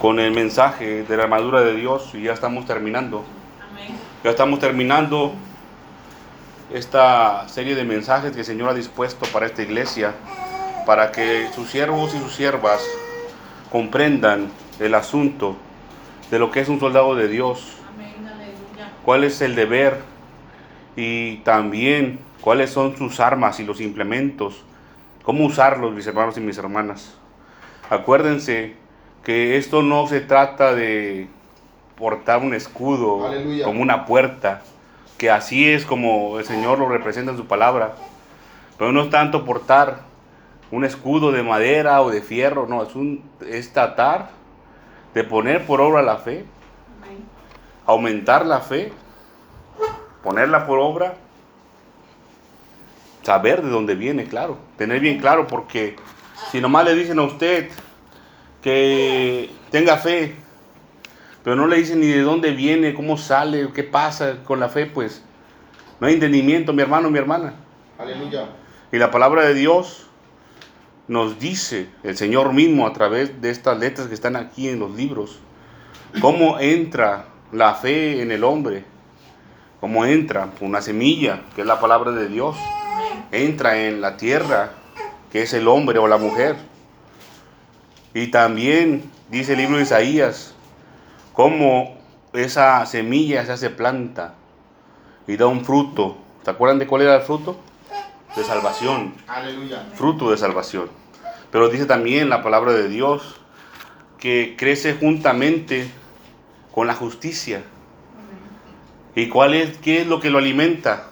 con el mensaje de la armadura de Dios y ya estamos terminando. Ya estamos terminando esta serie de mensajes que el Señor ha dispuesto para esta iglesia, para que sus siervos y sus siervas comprendan el asunto de lo que es un soldado de Dios, cuál es el deber y también cuáles son sus armas y los implementos, cómo usarlos, mis hermanos y mis hermanas. Acuérdense que esto no se trata de portar un escudo como una puerta, que así es como el Señor lo representa en su palabra, pero no es tanto portar un escudo de madera o de fierro, no, es, un, es tratar de poner por obra la fe, aumentar la fe, ponerla por obra, saber de dónde viene, claro, tener bien claro, porque si nomás le dicen a usted que tenga fe, pero no le dicen ni de dónde viene, cómo sale, qué pasa con la fe, pues no hay entendimiento, mi hermano, mi hermana. Aleluya. Y la palabra de Dios nos dice, el Señor mismo a través de estas letras que están aquí en los libros, cómo entra la fe en el hombre, cómo entra una semilla, que es la palabra de Dios, entra en la tierra, que es el hombre o la mujer. Y también dice el libro de Isaías, cómo esa semilla se hace planta y da un fruto. ¿Se acuerdan de cuál era el fruto? De salvación. Aleluya. Fruto de salvación. Pero dice también la palabra de Dios que crece juntamente con la justicia. ¿Y cuál es, qué es lo que lo alimenta?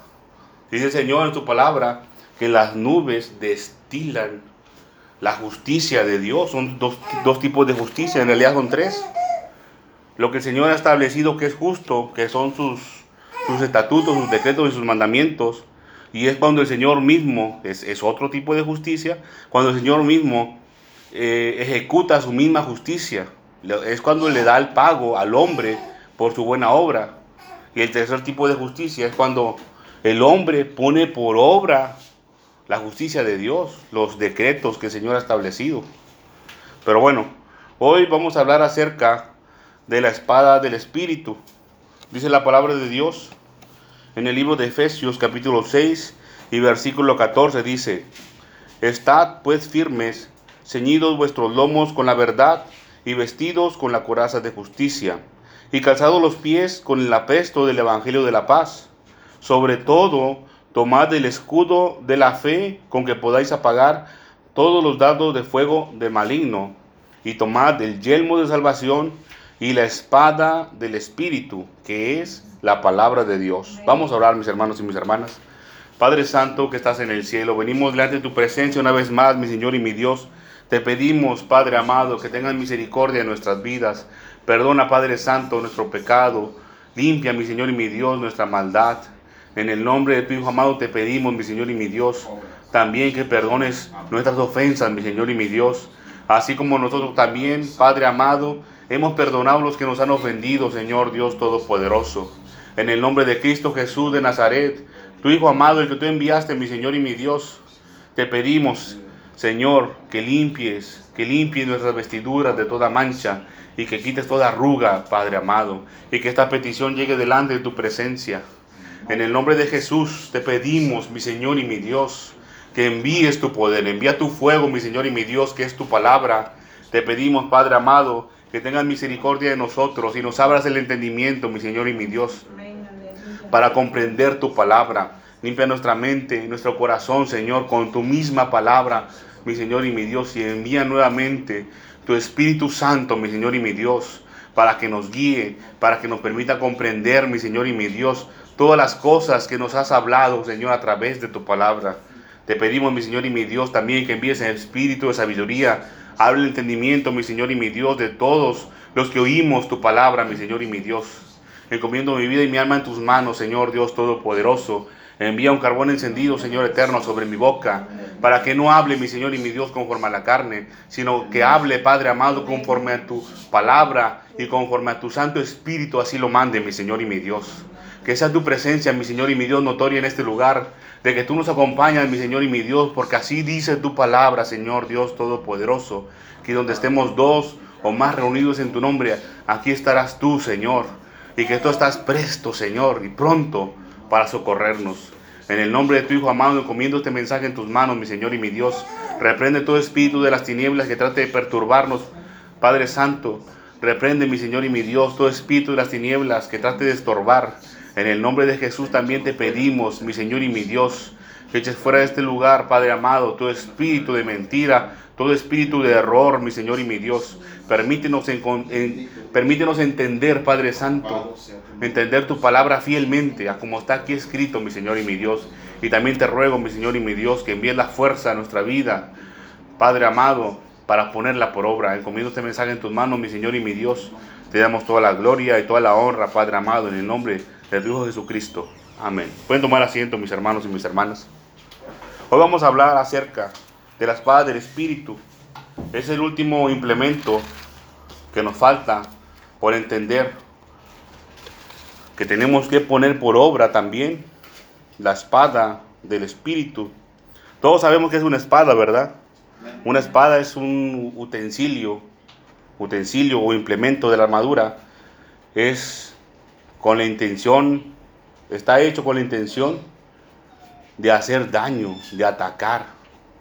Dice el Señor en su palabra que las nubes destilan la justicia de Dios. Son dos, dos tipos de justicia, en realidad son tres. Lo que el Señor ha establecido que es justo, que son sus, sus estatutos, sus decretos y sus mandamientos. Y es cuando el Señor mismo, es, otro tipo de justicia, cuando el Señor mismo eh, ejecuta su misma justicia. Es cuando le da el pago al hombre por su buena obra. Y el tercer tipo de justicia es cuando el hombre pone por obra la justicia de Dios, los decretos que el Señor ha establecido. Pero bueno, hoy vamos a hablar acerca de la espada del Espíritu. Dice la palabra de Dios en el libro de Efesios capítulo 6 y versículo 14 dice, Estad pues firmes, ceñidos vuestros lomos con la verdad y vestidos con la coraza de justicia, y calzados los pies con el apesto del Evangelio de la paz. Sobre todo, tomad el escudo de la fe con que podáis apagar todos los dados de fuego de maligno, y tomad el yelmo de salvación y la espada del Espíritu, que es la palabra de Dios. Vamos a orar, mis hermanos y mis hermanas. Padre Santo que estás en el cielo, venimos delante de tu presencia una vez más, mi Señor y mi Dios. Te pedimos, Padre amado, que tengas misericordia en nuestras vidas. Perdona, Padre Santo, nuestro pecado. Limpia, mi Señor y mi Dios, nuestra maldad. En el nombre de tu Hijo amado te pedimos, mi Señor y mi Dios, también que perdones nuestras ofensas, mi Señor y mi Dios. Así como nosotros también, Padre amado, hemos perdonado a los que nos han ofendido, Señor Dios Todopoderoso. En el nombre de Cristo Jesús de Nazaret, tu Hijo amado, el que tú enviaste, mi Señor y mi Dios, te pedimos, Señor, que limpies, que limpies nuestras vestiduras de toda mancha y que quites toda arruga, Padre amado, y que esta petición llegue delante de tu presencia. En el nombre de Jesús te pedimos, mi Señor y mi Dios, que envíes tu poder, envía tu fuego, mi Señor y mi Dios, que es tu palabra. Te pedimos, Padre amado, que tengas misericordia de nosotros y nos abras el entendimiento, mi Señor y mi Dios, para comprender tu palabra. Limpia nuestra mente y nuestro corazón, Señor, con tu misma palabra, mi Señor y mi Dios, y envía nuevamente tu Espíritu Santo, mi Señor y mi Dios, para que nos guíe, para que nos permita comprender, mi Señor y mi Dios, todas las cosas que nos has hablado, Señor, a través de tu palabra. Te pedimos, mi Señor y mi Dios, también que envíes el espíritu de sabiduría. Hable el entendimiento, mi Señor y mi Dios, de todos los que oímos tu palabra, mi Señor y mi Dios. Encomiendo mi vida y mi alma en tus manos, Señor Dios Todopoderoso. Envía un carbón encendido, Señor eterno, sobre mi boca, para que no hable, mi Señor y mi Dios, conforme a la carne, sino que hable, Padre amado, conforme a tu palabra y conforme a tu Santo Espíritu, así lo mande, mi Señor y mi Dios. Que sea tu presencia, mi Señor y mi Dios, notoria en este lugar. De que tú nos acompañas, mi Señor y mi Dios, porque así dice tu palabra, Señor Dios Todopoderoso. Que donde estemos dos o más reunidos en tu nombre, aquí estarás tú, Señor. Y que tú estás presto, Señor, y pronto para socorrernos. En el nombre de tu Hijo amado, encomiendo este mensaje en tus manos, mi Señor y mi Dios. Reprende todo espíritu de las tinieblas que trate de perturbarnos, Padre Santo. Reprende, mi Señor y mi Dios, todo espíritu de las tinieblas que trate de estorbar. En el nombre de Jesús también te pedimos, mi Señor y mi Dios, que eches fuera de este lugar, Padre amado, todo espíritu de mentira, todo espíritu de error, mi Señor y mi Dios. Permítenos, entender, Padre Santo, entender tu palabra fielmente, a como está aquí escrito, mi Señor y mi Dios. Y también te ruego, mi Señor y mi Dios, que envíes la fuerza a nuestra vida, Padre amado, para ponerla por obra. Encomiendo este mensaje en tus manos, mi Señor y mi Dios. Te damos toda la gloria y toda la honra, Padre amado, en el nombre de tu Hijo Jesucristo. Amén. Pueden tomar asiento, mis hermanos y mis hermanas. Hoy vamos a hablar acerca de la espada del Espíritu. Es el último implemento que nos falta por entender que tenemos que poner por obra también la espada del Espíritu. Todos sabemos que es una espada, ¿verdad? Una espada es un utensilio, utensilio o implemento de la armadura. Es con la intención, está hecho con la intención de hacer daño, de atacar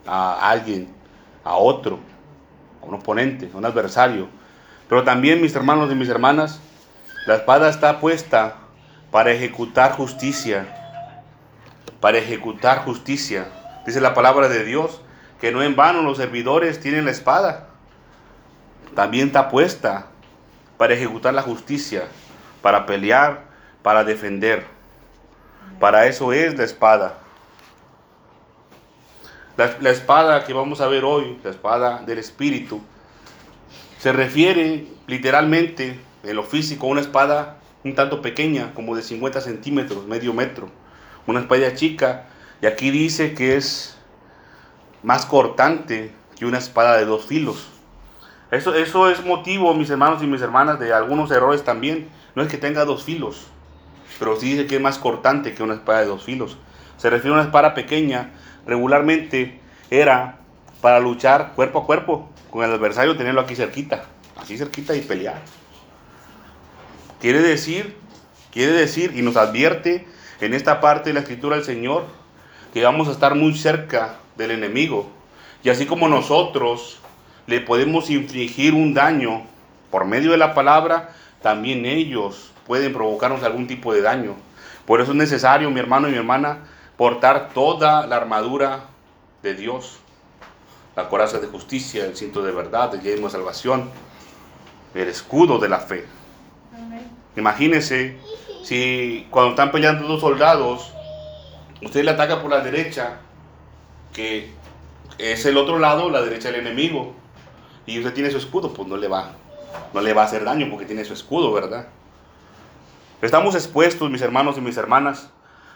a alguien, a otro, a un oponente, a un adversario. Pero también, mis hermanos y mis hermanas, la espada está puesta para ejecutar justicia, para ejecutar justicia. Dice la palabra de Dios que no en vano los servidores tienen la espada. También está puesta para ejecutar la justicia, para pelear, para defender. Para eso es la espada. La, espada que vamos a ver hoy, la espada del Espíritu, se refiere literalmente en lo físico a una espada un tanto pequeña, como de 50 centímetros, medio metro. Una espada chica, y aquí dice que es más cortante que una espada de dos filos. Eso, eso es motivo, mis hermanos y mis hermanas, de algunos errores también. No es que tenga dos filos, pero sí dice que es más cortante que una espada de dos filos. Se refiere a una espada pequeña regularmente era para luchar cuerpo a cuerpo con el adversario, tenerlo aquí cerquita, así cerquita y pelear. Quiere decir, quiere decir y nos advierte en esta parte de la escritura del Señor que vamos a estar muy cerca del enemigo. Y así como nosotros le podemos infligir un daño por medio de la palabra, también ellos pueden provocarnos algún tipo de daño. Por eso es necesario, mi hermano y mi hermana, portar toda la armadura de Dios, la coraza de justicia, el cinto de verdad, el yelmo de salvación, el escudo de la fe. Imagínese si cuando están peleando dos soldados, usted le ataca por la derecha, que es el otro lado, la derecha del enemigo, y usted tiene su escudo, pues no le va, no le va a hacer daño porque tiene su escudo, ¿verdad? Estamos expuestos, mis hermanos y mis hermanas.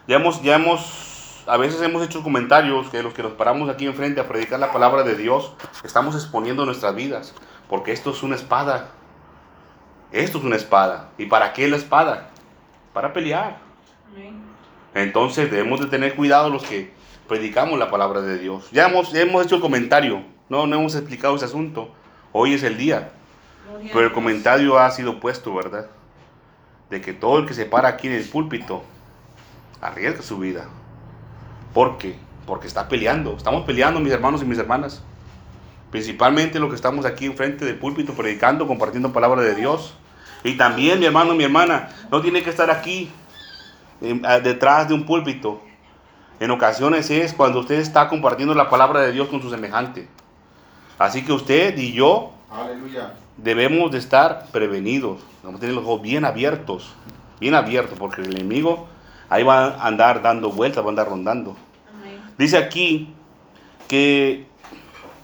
Ya hemos, ya hemos a veces hemos hecho comentarios que los que nos paramos aquí enfrente a predicar la palabra de Dios, estamos exponiendo nuestras vidas, porque esto es una espada. Esto es una espada. ¿Y para qué la espada? Para pelear. Entonces debemos de tener cuidado los que predicamos la palabra de Dios. Ya hemos, hemos hecho el comentario, no, no hemos explicado ese asunto. Hoy es el día. Pero el comentario ha sido puesto, ¿verdad? De que todo el que se para aquí en el púlpito arriesga su vida. ¿Por qué? Porque está peleando. Estamos peleando, mis hermanos y mis hermanas. Principalmente lo que estamos aquí enfrente del púlpito, predicando, compartiendo palabra de Dios. Y también, mi hermano, mi hermana, no tiene que estar aquí detrás de un púlpito. En ocasiones es cuando usted está compartiendo la palabra de Dios con su semejante. Así que usted y yo debemos de estar prevenidos. Debemos tener los ojos bien abiertos. Bien abiertos, porque el enemigo ahí va a andar dando vueltas, va a andar rondando. Dice aquí que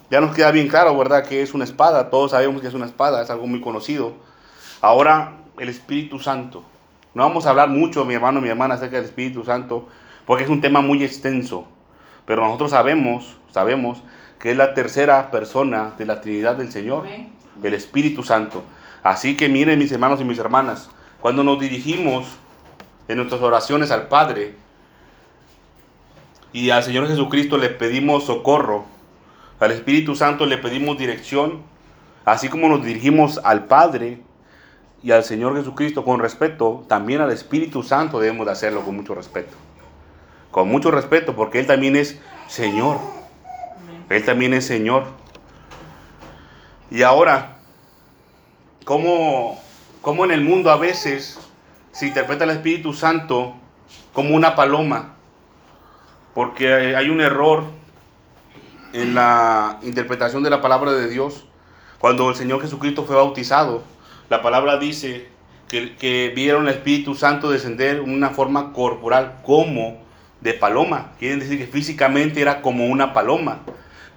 ya nos queda bien claro, ¿verdad? Que es una espada. Todos sabemos que es una espada, es algo muy conocido. Ahora, el Espíritu Santo. No vamos a hablar mucho, mi hermano, mi hermana, acerca del Espíritu Santo, porque es un tema muy extenso. Pero nosotros sabemos, sabemos que es la tercera persona de la Trinidad del Señor, el Espíritu Santo. Así que miren, mis hermanos y mis hermanas, cuando nos dirigimos en nuestras oraciones al Padre, y al Señor Jesucristo le pedimos socorro, al Espíritu Santo le pedimos dirección, Así como nos dirigimos al Padre y al Señor Jesucristo con respeto, también al Espíritu Santo debemos de hacerlo con mucho respeto. Con mucho respeto, porque Él también es Señor. Él también es Señor. Y ahora, ¿cómo, cómo en el mundo a veces se interpreta el Espíritu Santo como una paloma? Porque hay un error en la interpretación de la palabra de Dios. Cuando el Señor Jesucristo fue bautizado, la palabra dice que, vieron el Espíritu Santo descender en una forma corporal como de paloma. Quieren decir que físicamente era como una paloma.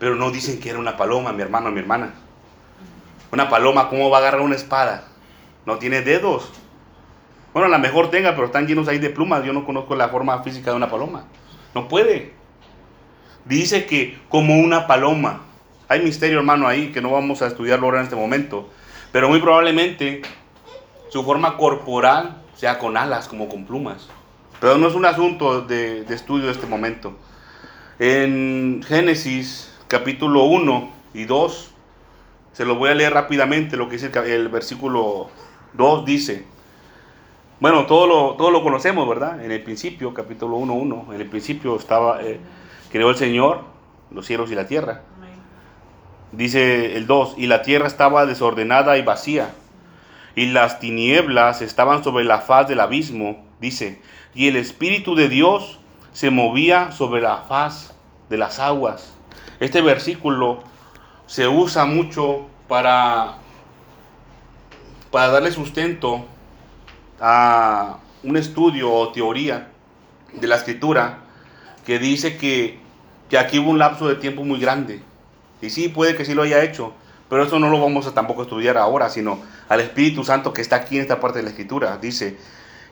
Pero no dicen que era una paloma, mi hermano, mi hermana. Una paloma, ¿cómo va a agarrar una espada? No tiene dedos. Bueno, a lo mejor tenga, pero están llenos ahí de plumas. Yo no conozco la forma física de una paloma. No puede. Dice que como una paloma. Hay misterio, hermano, ahí que no vamos a estudiarlo ahora en este momento. Pero muy probablemente su forma corporal sea con alas, como con plumas. Pero no es un asunto de, estudio de este momento. En Génesis capítulo 1 y 2, se lo voy a leer rápidamente, lo que dice el, el versículo 2 dice, bueno, todo lo, todo lo conocemos, ¿verdad? En el principio, capítulo 1, 1, en el principio estaba, eh, creó el Señor los cielos y la tierra. Dice el 2, y la tierra estaba desordenada y vacía, y las tinieblas estaban sobre la faz del abismo, dice, y el Espíritu de Dios se movía sobre la faz de las aguas. Este versículo se usa mucho para, para darle sustento a un estudio o teoría de la escritura que dice que, que aquí hubo un lapso de tiempo muy grande. Y sí, puede que sí lo haya hecho, pero eso no lo vamos a tampoco estudiar ahora, sino al Espíritu Santo que está aquí en esta parte de la escritura. Dice,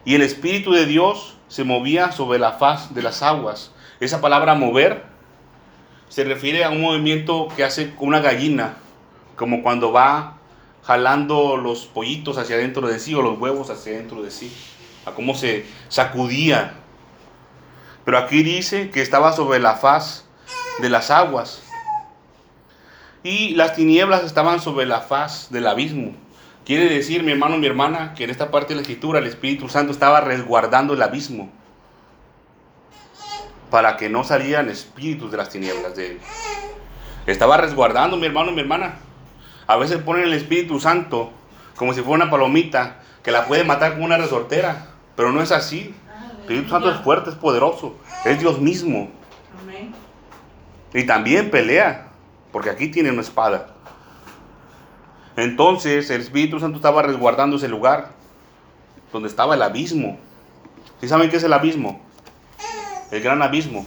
y el Espíritu de Dios se movía sobre la faz de las aguas. Esa palabra mover se refiere a un movimiento que hace una gallina, como cuando va jalando los pollitos hacia adentro de sí o los huevos hacia adentro de sí, a cómo se sacudía. Pero aquí dice que estaba sobre la faz de las aguas y las tinieblas estaban sobre la faz del abismo. Quiere decir, mi hermano, mi hermana, que en esta parte de la escritura el Espíritu Santo estaba resguardando el abismo para que no salieran espíritus de las tinieblas de él. Estaba resguardando, mi hermano, mi hermana. A veces ponen el Espíritu Santo como si fuera una palomita que la puede matar con una resortera, pero no es así. El Espíritu Santo es fuerte, es poderoso, es Dios mismo. Y también pelea, porque aquí tiene una espada. Entonces el Espíritu Santo estaba resguardando ese lugar donde estaba el abismo. ¿Sí saben qué es el abismo? El gran abismo.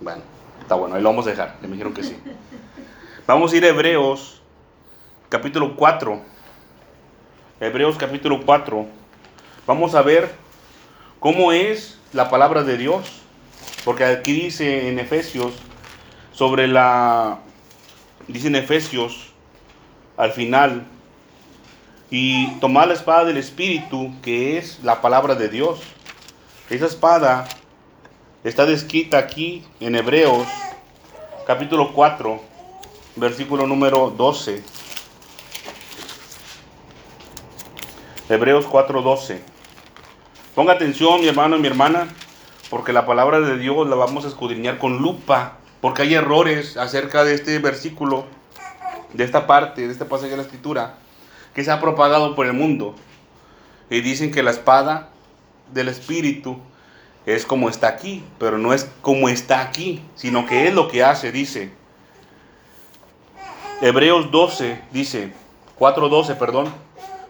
Bueno, está bueno, ahí lo vamos a dejar. Me dijeron que sí. Vamos a ir a Hebreos, capítulo 4. Hebreos, capítulo 4. Vamos a ver cómo es la palabra de Dios. Porque aquí dice en Efesios sobre la. Dice en Efesios al final. Y tomar la espada del Espíritu, que es la palabra de Dios esa espada está descrita aquí en Hebreos capítulo 4, versículo número 12. Hebreos 4, 12. Ponga atención, mi hermano y mi hermana, porque la palabra de Dios la vamos a escudriñar con lupa, porque hay errores acerca de este versículo, de esta parte, de este pasaje de la escritura, que se ha propagado por el mundo. Y dicen que la espada del Espíritu es como está aquí, pero no es como está aquí, sino que es lo que hace, dice. Hebreos 12 dice, 4.12, perdón,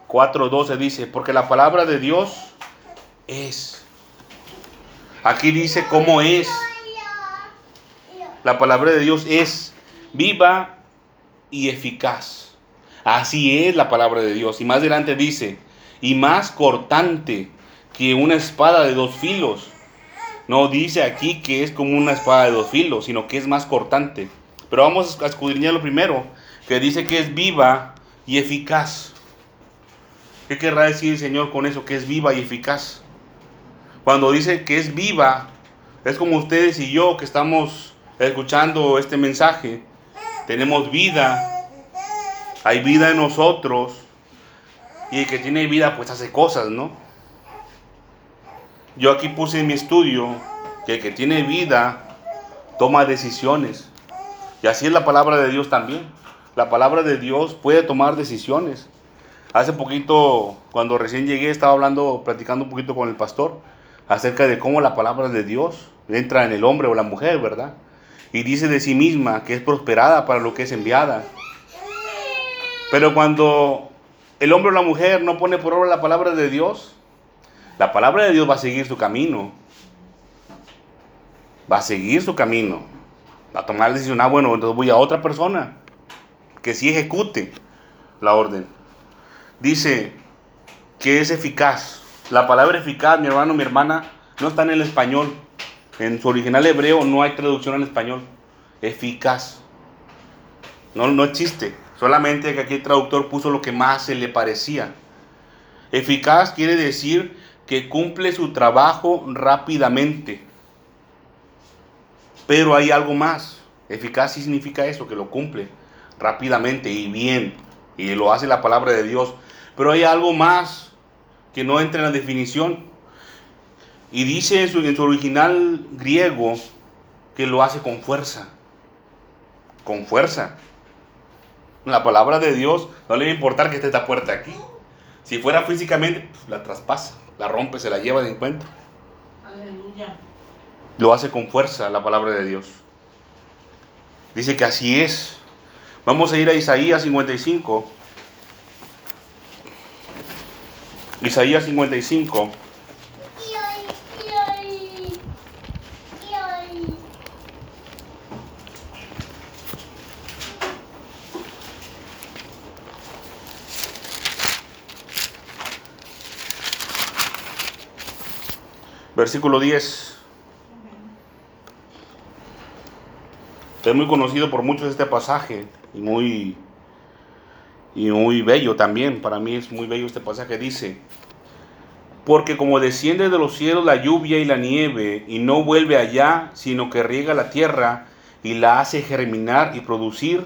4.12 dice, porque la palabra de Dios es. Aquí dice cómo es. La palabra de Dios es viva y eficaz. Así es la palabra de Dios. Y más adelante dice, y más cortante que una espada de dos filos. No dice aquí que es como una espada de dos filos, sino que es más cortante. Pero vamos a escudriñar lo primero, que dice que es viva y eficaz. ¿Qué querrá decir el Señor con eso, que es viva y eficaz? Cuando dice que es viva, es como ustedes y yo que estamos escuchando este mensaje. Tenemos vida hay vida en nosotros y el que tiene vida pues hace cosas, ¿no? Yo aquí puse en mi estudio que el que tiene vida toma decisiones. Y así es la palabra de Dios también. La palabra de Dios puede tomar decisiones. Hace poquito, cuando recién llegué, estaba hablando, platicando un poquito con el pastor acerca de cómo la palabra de Dios entra en el hombre o la mujer, ¿verdad? Y dice de sí misma que es prosperada para lo que es enviada. Pero cuando el hombre o la mujer no pone por obra la palabra de Dios, la palabra de Dios va a seguir su camino. Va a seguir su camino. Va a tomar la decisión, ah, bueno, entonces voy a otra persona que sí ejecute la orden. Dice que es eficaz. La palabra eficaz, mi hermano, mi hermana, no está en el español. En su original hebreo no hay traducción al español. Eficaz. No, no existe. Solamente que aquí el traductor puso lo que más se le parecía. Eficaz quiere decir que cumple su trabajo rápidamente. Pero hay algo más. Eficaz significa eso, que lo cumple rápidamente y bien. Y lo hace la palabra de Dios. Pero hay algo más que no entra en la definición. Y dice en su, en su original griego que lo hace con fuerza. Con fuerza. La palabra de Dios no le va a importar que esté esta puerta aquí. Si fuera físicamente, pues, la traspasa, la rompe, se la lleva de encuentro. Aleluya. Lo hace con fuerza la palabra de Dios. Dice que así es. Vamos a ir a Isaías 55. Isaías 55. Versículo 10. Es muy conocido por muchos este pasaje y muy, y muy bello también. Para mí es muy bello este pasaje. Dice, porque como desciende de los cielos la lluvia y la nieve y no vuelve allá, sino que riega la tierra y la hace germinar y producir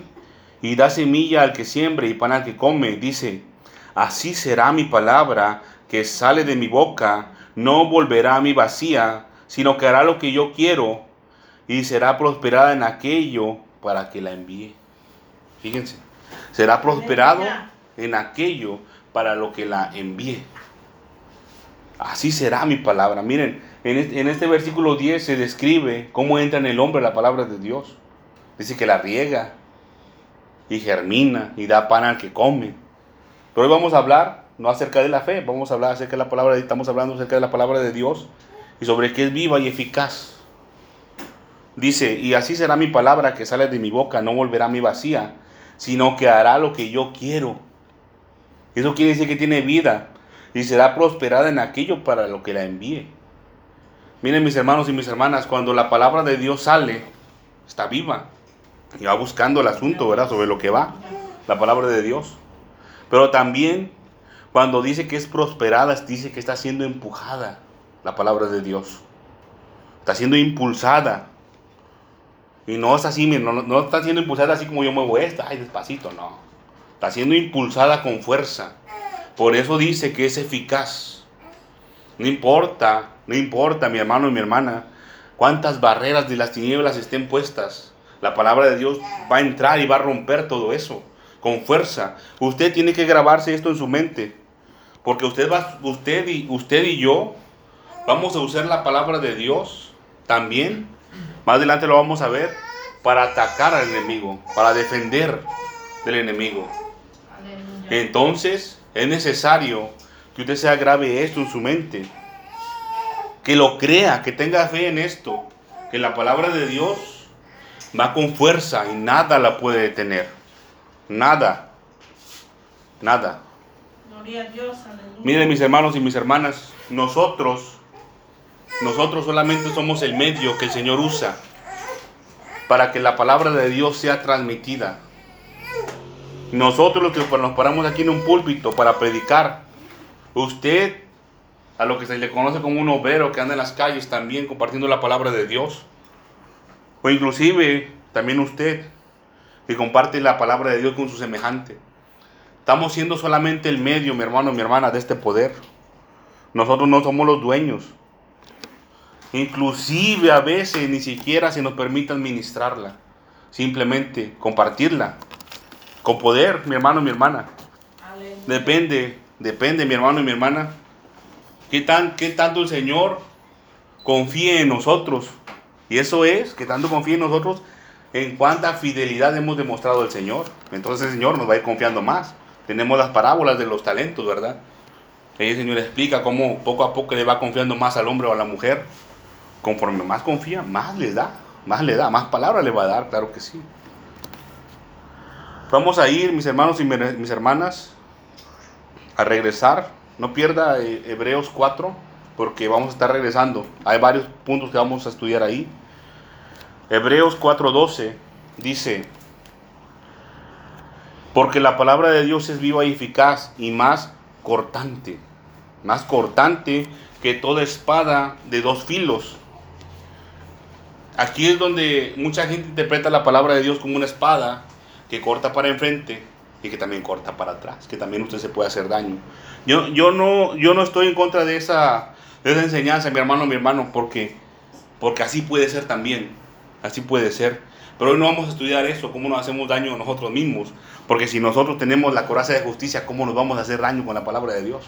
y da semilla al que siembre y pan al que come, dice, así será mi palabra que sale de mi boca no volverá a mi vacía, sino que hará lo que yo quiero y será prosperada en aquello para que la envíe. Fíjense, será prosperado en aquello para lo que la envíe. Así será mi palabra. Miren, en este, en este versículo 10 se describe cómo entra en el hombre la palabra de Dios. Dice que la riega y germina y da pan al que come. Pero hoy vamos a hablar no acerca de la fe, vamos a hablar acerca de la palabra, estamos hablando acerca de la palabra de Dios y sobre que es viva y eficaz. Dice, y así será mi palabra que sale de mi boca, no volverá a mi vacía, sino que hará lo que yo quiero. Eso quiere decir que tiene vida y será prosperada en aquello para lo que la envíe. Miren mis hermanos y mis hermanas, cuando la palabra de Dios sale, está viva y va buscando el asunto, ¿verdad? Sobre lo que va, la palabra de Dios. Pero también cuando dice que es prosperada, dice que está siendo empujada la palabra de Dios. Está siendo impulsada. Y no es así, no, no está siendo impulsada así como yo muevo esta, ay, despacito, no. Está siendo impulsada con fuerza. Por eso dice que es eficaz. No importa, no importa, mi hermano y mi hermana, cuántas barreras de las tinieblas estén puestas. La palabra de Dios va a entrar y va a romper todo eso con fuerza. Usted tiene que grabarse esto en su mente. Porque usted, va, usted, y, usted y yo vamos a usar la palabra de Dios también. Más adelante lo vamos a ver para atacar al enemigo, para defender del enemigo. Entonces es necesario que usted se agrave esto en su mente, que lo crea, que tenga fe en esto, que la palabra de Dios va con fuerza y nada la puede detener. Nada. Nada. Miren mis hermanos y mis hermanas, nosotros, nosotros solamente somos el medio que el Señor usa para que la palabra de Dios sea transmitida. Nosotros los que nos paramos aquí en un púlpito para predicar, usted, a lo que se le conoce como un obrero que anda en las calles también compartiendo la palabra de Dios, o inclusive también usted que comparte la palabra de Dios con su semejante. Estamos siendo solamente el medio, mi hermano, mi hermana, de este poder. Nosotros no somos los dueños. Inclusive a veces ni siquiera se nos permite administrarla. Simplemente compartirla. Con poder, mi hermano, mi hermana. Depende, depende, mi hermano y mi hermana. ¿Qué, tan, qué tanto el Señor confía en nosotros? Y eso es, que tanto confía en nosotros en cuánta fidelidad hemos demostrado al Señor. Entonces el Señor nos va a ir confiando más. Tenemos las parábolas de los talentos, ¿verdad? Ahí el Señor explica cómo poco a poco le va confiando más al hombre o a la mujer. Conforme más confía, más le da, más le da, más palabras le va a dar, claro que sí. Vamos a ir, mis hermanos y mis hermanas, a regresar. No pierda eh, Hebreos 4, porque vamos a estar regresando. Hay varios puntos que vamos a estudiar ahí. Hebreos 4:12 dice, porque la palabra de Dios es viva y eficaz y más cortante, más cortante que toda espada de dos filos. Aquí es donde mucha gente interpreta la palabra de Dios como una espada que corta para enfrente y que también corta para atrás, que también usted se puede hacer daño. Yo, yo, no, yo no estoy en contra de esa, de esa enseñanza, mi hermano, mi hermano, porque, porque así puede ser también, así puede ser. Pero hoy no vamos a estudiar eso, cómo nos hacemos daño a nosotros mismos, porque si nosotros tenemos la coraza de justicia, ¿cómo nos vamos a hacer daño con la palabra de Dios?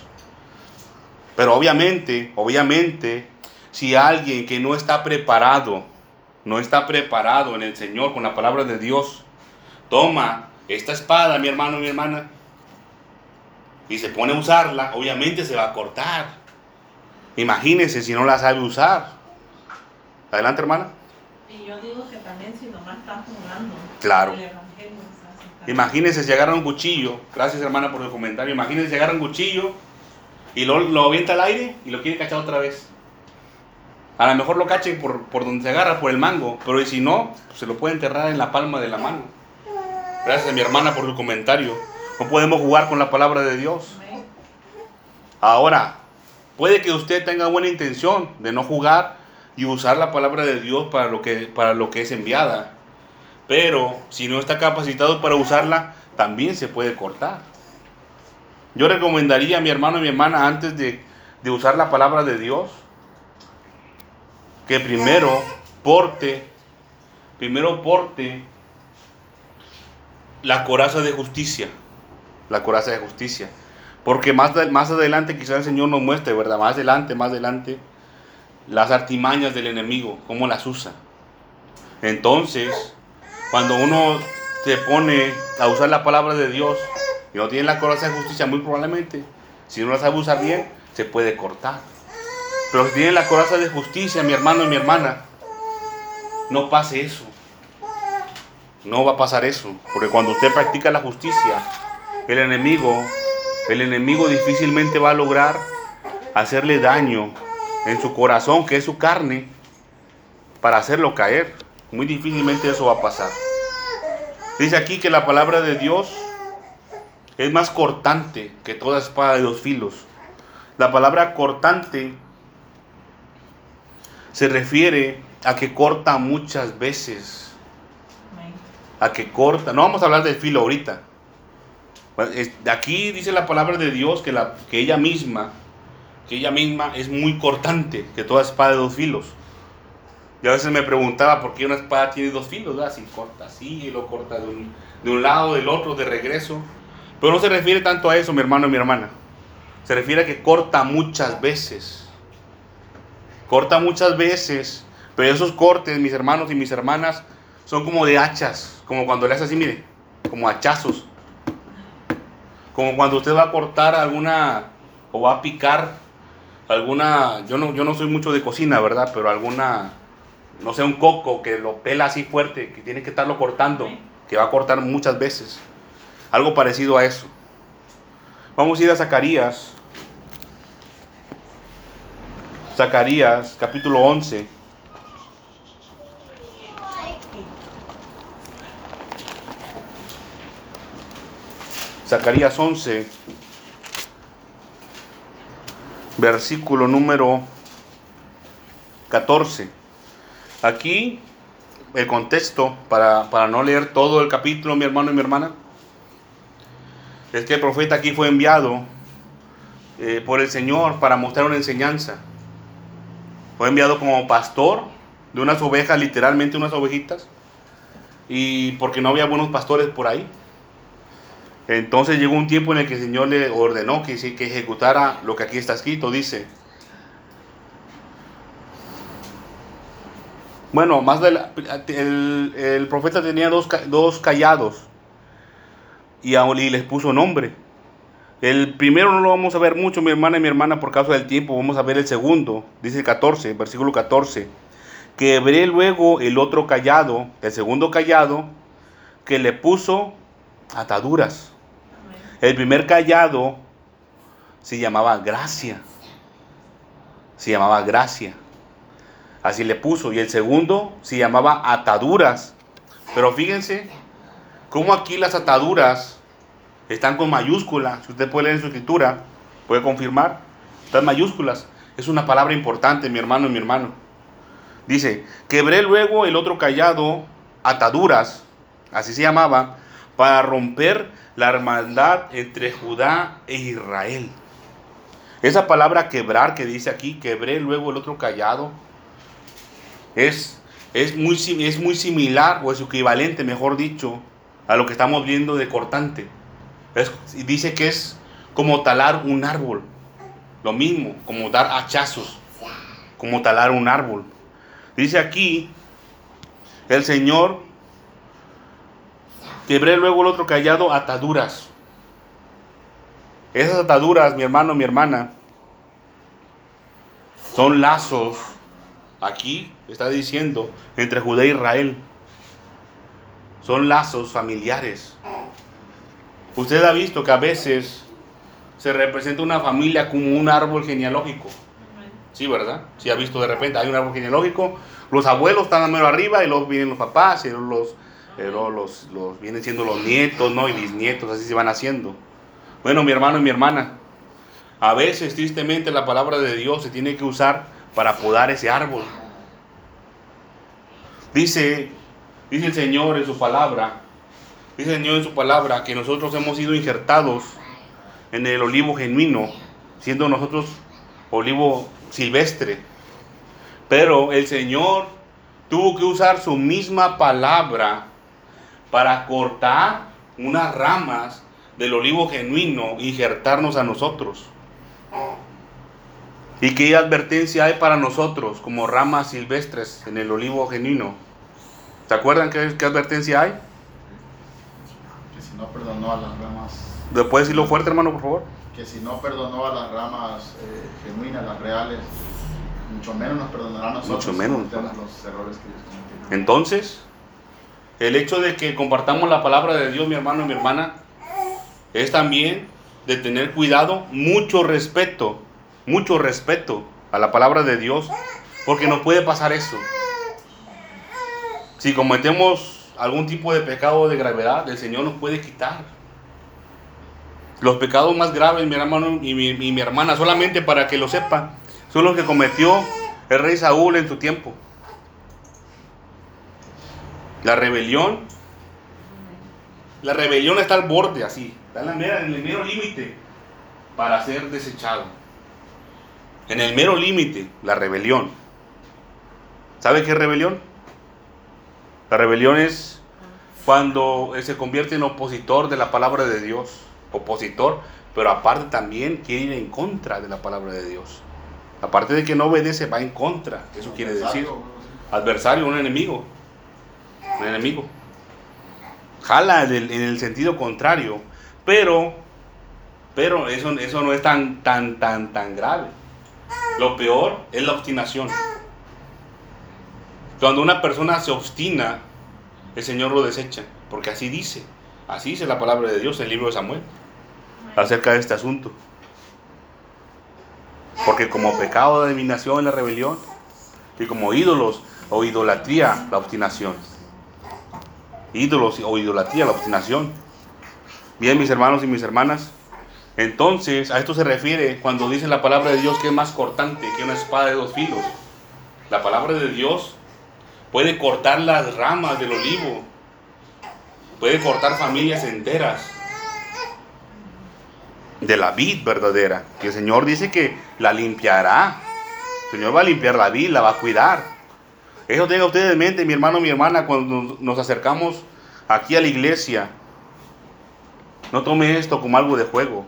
Pero obviamente, obviamente, si alguien que no está preparado, no está preparado en el Señor con la palabra de Dios, toma esta espada, mi hermano, mi hermana, y se pone a usarla, obviamente se va a cortar. Imagínense si no la sabe usar. Adelante, hermana. Y yo digo que también si nomás está jugando. Claro. Imagínense si agarra un cuchillo. Gracias, hermana, por el comentario. Imagínense si agarra un cuchillo y lo, lo avienta al aire y lo quiere cachar otra vez. A lo mejor lo cachen por, por donde se agarra, por el mango. Pero si no, se lo puede enterrar en la palma de la mano. Gracias a mi hermana por su comentario. No podemos jugar con la palabra de Dios. Ahora, puede que usted tenga buena intención de no jugar y usar la palabra de Dios para lo que, para lo que es enviada. Pero si no está capacitado para usarla, también se puede cortar. Yo recomendaría a mi hermano y mi hermana antes de, de usar la palabra de Dios, que primero porte, primero porte la coraza de justicia. La coraza de justicia. Porque más, más adelante quizás el Señor nos muestre, ¿verdad? Más adelante, más adelante, las artimañas del enemigo, cómo las usa. Entonces, cuando uno se pone a usar la palabra de Dios y no tiene la coraza de justicia, muy probablemente, si no la sabe usar bien, se puede cortar. Pero si tiene la coraza de justicia, mi hermano y mi hermana, no pase eso. No va a pasar eso, porque cuando usted practica la justicia, el enemigo, el enemigo difícilmente va a lograr hacerle daño en su corazón, que es su carne, para hacerlo caer. Muy difícilmente eso va a pasar. Dice aquí que la palabra de Dios es más cortante que toda espada de dos filos. La palabra cortante se refiere a que corta muchas veces a que corta. No vamos a hablar del filo ahorita. Aquí dice la palabra de Dios que, la, que ella misma, que ella misma es muy cortante, que toda espada de dos filos. Y a veces me preguntaba por qué una espada tiene dos filos, ¿verdad? Si corta así y lo corta de un, de un lado, del otro, de regreso. Pero no se refiere tanto a eso, mi hermano y mi hermana. Se refiere a que corta muchas veces. Corta muchas veces. Pero esos cortes, mis hermanos y mis hermanas, son como de hachas, como cuando le hace así, mire, como hachazos. Como cuando usted va a cortar alguna, o va a picar alguna, yo no, yo no soy mucho de cocina, ¿verdad? Pero alguna, no sé, un coco que lo pela así fuerte, que tiene que estarlo cortando, que va a cortar muchas veces. Algo parecido a eso. Vamos a ir a Zacarías. Zacarías, capítulo 11. Zacarías 11, versículo número 14. Aquí el contexto, para, para, no leer todo el capítulo, mi hermano y mi hermana. es que el profeta aquí fue enviado eh, por el Señor para mostrar una enseñanza. Fue enviado como pastor de unas ovejas, literalmente unas ovejitas, y porque no había buenos pastores por ahí. Entonces llegó un tiempo en el que el Señor le ordenó que, que ejecutara lo que aquí está escrito, dice. Bueno, más del, el, el profeta tenía dos, dos callados y, y les puso nombre. El primero no lo vamos a ver mucho, mi hermana y mi hermana, por causa del tiempo. Vamos a ver el segundo. Dice el 14, versículo 14. Quebré luego el otro callado, el segundo callado, que le puso ataduras. El primer callado se llamaba gracia. Se llamaba gracia. Así le puso. Y el segundo se llamaba ataduras. Pero fíjense cómo aquí las ataduras están con mayúsculas. Si usted puede leer en su escritura, puede confirmar. Están mayúsculas. Es una palabra importante, mi hermano y mi hermano. Dice, quebré luego el otro callado, ataduras, así se llamaba, para romper la hermandad entre Judá e Israel. Esa palabra quebrar que dice aquí, quebré luego el otro callado, es, es, muy, es muy similar, o es equivalente, mejor dicho, a lo que estamos viendo de cortante dice que es como talar un árbol. Lo mismo, como dar hachazos, como talar un árbol. Dice aquí, el Señor, quebré luego el otro callado, ataduras. Esas ataduras, mi hermano, mi hermana, son lazos, aquí está diciendo, entre Judá e Israel. Son lazos familiares. Usted ha visto que a veces se representa una familia como un árbol genealógico. Sí, ¿verdad? Sí, ha visto de repente, hay un árbol genealógico, los abuelos están a mero arriba y luego vienen los papás y los, eh, los, los, vienen siendo los nietos, ¿no? Y bisnietos, así se van haciendo. Bueno, mi hermano y mi hermana, a veces tristemente la palabra de Dios se tiene que usar para podar ese árbol. Dice, dice el Señor en su palabra, Dice el Señor en su palabra que nosotros hemos sido injertados en el olivo genuino, siendo nosotros olivo silvestre. Pero el Señor tuvo que usar su misma palabra para cortar unas ramas del olivo genuino y injertarnos a nosotros. ¿Y qué advertencia hay para nosotros como ramas silvestres en el olivo genuino? ¿Se acuerdan qué, qué advertencia hay? no perdonó a las ramas. ¿Puedes decirlo fuerte, hermano, por favor? Que si no perdonó a las ramas eh, genuinas, las reales, mucho menos nos perdonará a nosotros. Mucho menos. los errores que Entonces, el hecho de que compartamos la palabra de Dios, mi hermano y mi hermana, es también de tener cuidado, mucho respeto, mucho respeto a la palabra de Dios, porque nos puede pasar eso. Si cometemos algún tipo de pecado de gravedad, el Señor nos puede quitar. Los pecados más graves, mi hermano y mi, hermana, solamente para que lo sepan, son los que cometió el rey Saúl en su tiempo. La rebelión, la rebelión está al borde, así, está en, en el mero límite para ser desechado. En el mero límite, la rebelión. ¿Sabe qué es rebelión? La rebelión es cuando se convierte en opositor de la palabra de Dios, opositor, pero aparte también quiere ir en contra de la palabra de Dios. Aparte de que no obedece, va en contra. Eso quiere decir adversario, un enemigo. Un enemigo. Jala en el, sentido contrario, pero, pero eso, eso no es tan, tan, tan, tan grave. Lo peor es la obstinación. Cuando una persona se obstina, el Señor lo desecha, porque así dice, así dice la palabra de Dios en el libro de Samuel acerca de este asunto. Porque como pecado de adivinación la rebelión, y como ídolos o idolatría la obstinación. Ídolos o idolatría la obstinación. Bien, mis hermanos y mis hermanas, entonces a esto se refiere cuando dice la palabra de Dios que es más cortante que una espada de dos filos. La palabra de Dios puede cortar las ramas del olivo, puede cortar familias enteras. de la vid verdadera. Que el Señor dice que la limpiará. El Señor va a limpiar la vid, la va a cuidar. Eso tenga ustedes en mente, mi hermano, mi hermana, cuando nos acercamos aquí a la iglesia. No tome esto como algo de juego.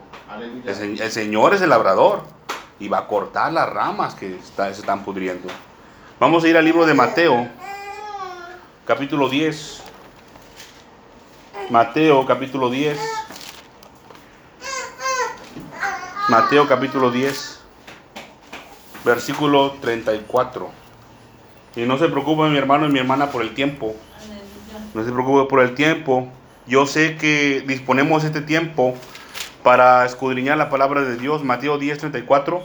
El, se- el Señor es el labrador y va a cortar las ramas que está- se están pudriendo. Vamos a ir al libro de Mateo, capítulo 10. Mateo, capítulo 10. Mateo, capítulo 10, versículo 34. Y no se preocupe mi hermano y mi hermana por el tiempo. No se preocupe por el tiempo. Yo sé que disponemos este tiempo para escudriñar la palabra de Dios, Mateo 10, 34.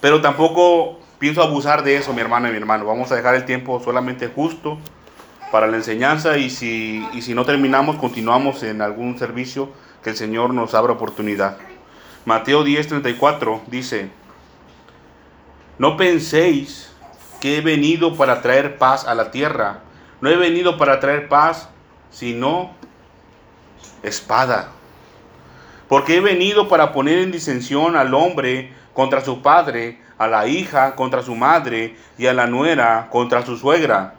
Pero tampoco pienso abusar de eso, mi hermano y mi hermano. Vamos a dejar el tiempo solamente justo para la enseñanza y si, y si no terminamos, continuamos en algún servicio que el Señor nos abra oportunidad. Mateo 10, 34 dice, no penséis que he venido para traer paz a la tierra. No he venido para traer paz, sino espada. Porque he venido para poner en disensión al hombre contra su padre, a la hija contra su madre y a la nuera contra su suegra.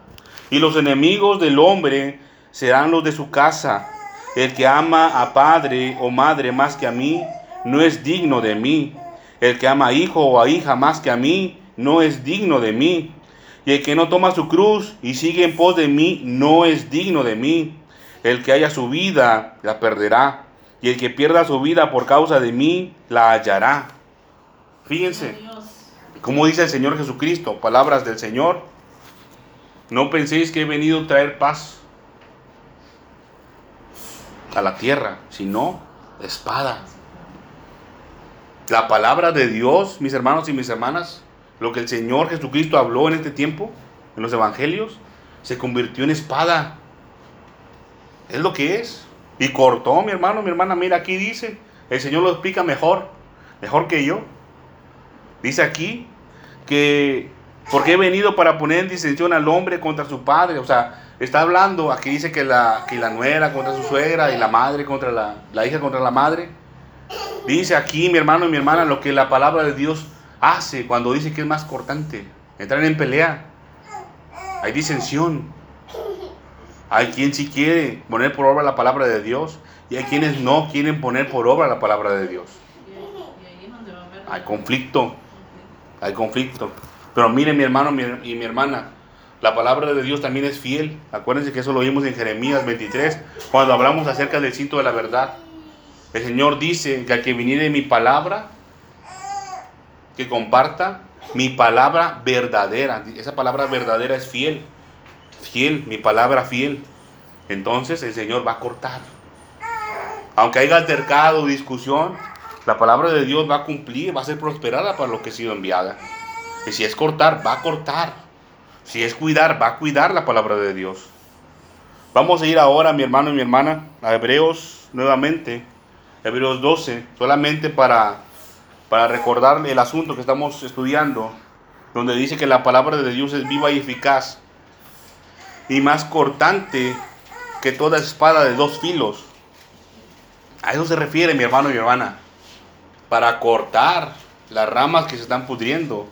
Y los enemigos del hombre serán los de su casa. El que ama a padre o madre más que a mí, no es digno de mí. El que ama a hijo o a hija más que a mí, no es digno de mí. Y el que no toma su cruz y sigue en pos de mí, no es digno de mí. El que haya su vida, la perderá. Y el que pierda su vida por causa de mí, la hallará. Fíjense, como dice el Señor Jesucristo, palabras del Señor. No penséis que he venido a traer paz a la tierra, sino espada. La palabra de Dios, mis hermanos y mis hermanas, lo que el Señor Jesucristo habló en este tiempo, en los evangelios, se convirtió en espada. Es lo que es. Y cortó, mi hermano, mi hermana, mira, aquí dice, el Señor lo explica mejor, mejor que yo. Dice aquí que porque he venido para poner en disensión al hombre contra su padre. O sea, está hablando, aquí dice que la, que la nuera contra su suegra y la madre contra la, la hija contra la madre. Dice aquí, mi hermano y mi hermana, lo que la palabra de Dios hace cuando dice que es más cortante. Entrar en pelea. Hay disensión. Hay quien sí quiere poner por obra la palabra de Dios y hay quienes no quieren poner por obra la palabra de Dios. Hay conflicto, hay conflicto. Pero mire mi hermano y mi hermana, la palabra de Dios también es fiel. Acuérdense que eso lo vimos en Jeremías 23, cuando hablamos acerca del cinto de la verdad. El Señor dice que al que viniere mi palabra, que comparta mi palabra verdadera. Esa palabra verdadera es fiel. Fiel, mi palabra fiel. Entonces el Señor va a cortar. Aunque haya altercado, discusión, la palabra de Dios va a cumplir, va a ser prosperada para lo que ha sido enviada. Y si es cortar, va a cortar. Si es cuidar, va a cuidar la palabra de Dios. Vamos a ir ahora, mi hermano y mi hermana, a Hebreos nuevamente. Hebreos 12, solamente para, para recordar el asunto que estamos estudiando, donde dice que la palabra de Dios es viva y eficaz y más cortante que toda espada de dos filos. A eso se refiere mi hermano y hermana. Para cortar las ramas que se están pudriendo,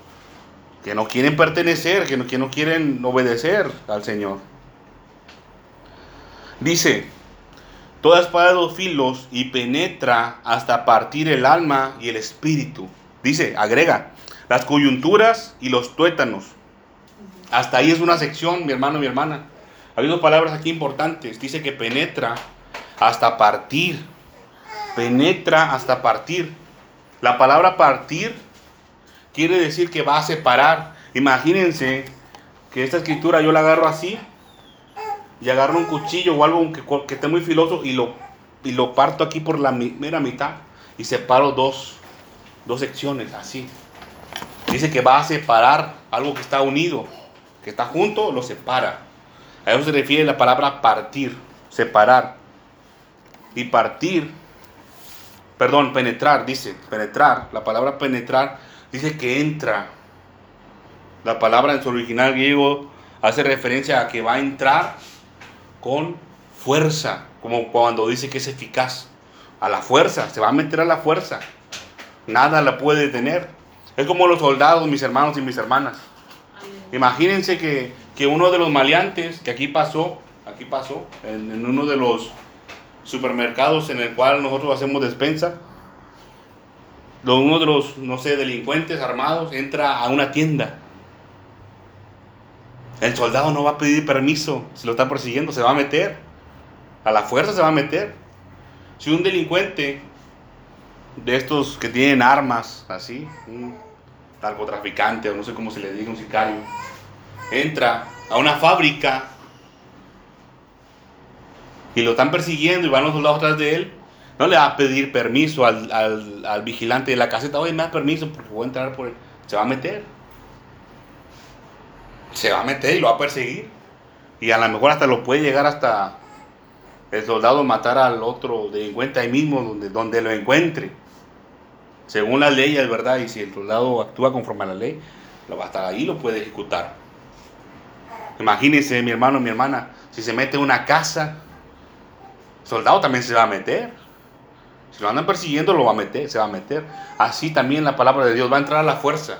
que no quieren pertenecer, que no quieren obedecer al Señor. Dice, toda espada de dos filos y penetra hasta partir el alma y el espíritu. Dice, agrega, las coyunturas y los tuétanos. Hasta ahí es una sección, mi hermano, mi hermana. Hay dos palabras aquí importantes. Dice que penetra hasta partir. Penetra hasta partir. La palabra partir quiere decir que va a separar. Imagínense que esta escritura yo la agarro así y agarro un cuchillo o algo que, esté muy filoso y lo, y lo parto aquí por la mera mitad y separo dos, dos secciones así. Dice que va a separar algo que está unido, que está junto, lo separa. A eso se refiere la palabra partir, separar. Y partir, perdón, penetrar, dice, penetrar. La palabra penetrar dice que entra. La palabra en su original griego hace referencia a que va a entrar con fuerza, como cuando dice que es eficaz. A la fuerza, se va a meter a la fuerza. Nada la puede detener. Es como los soldados, mis hermanos y mis hermanas. Imagínense que, que uno de los maleantes que aquí pasó, aquí pasó, en, en uno de los supermercados en el cual nosotros hacemos despensa, uno de los, no sé, delincuentes armados entra a una tienda. El soldado no va a pedir permiso, si lo está persiguiendo, se va a meter. A la fuerza se va a meter. Si un delincuente de estos que tienen armas, así, un narcotraficante o no sé cómo se le diga, un sicario, entra a una fábrica y lo están persiguiendo y van los soldados atrás de él, no le va a pedir permiso al, al- al vigilante de la caseta, oye, me das permiso porque voy a entrar por él. Se va a meter. Se va a meter y lo va a perseguir. Y a lo mejor hasta lo puede llegar hasta el soldado matar al otro delincuente ahí mismo, donde, donde lo encuentre. Según las leyes, ¿verdad? Y si el soldado actúa conforme a la ley, lo- hasta ahí lo puede ejecutar. Imagínense, mi hermano, mi hermana, si se mete en una casa, el soldado también se va a meter. Si lo andan persiguiendo, lo va a meter, se va a meter. Así también la palabra de Dios va a entrar a la fuerza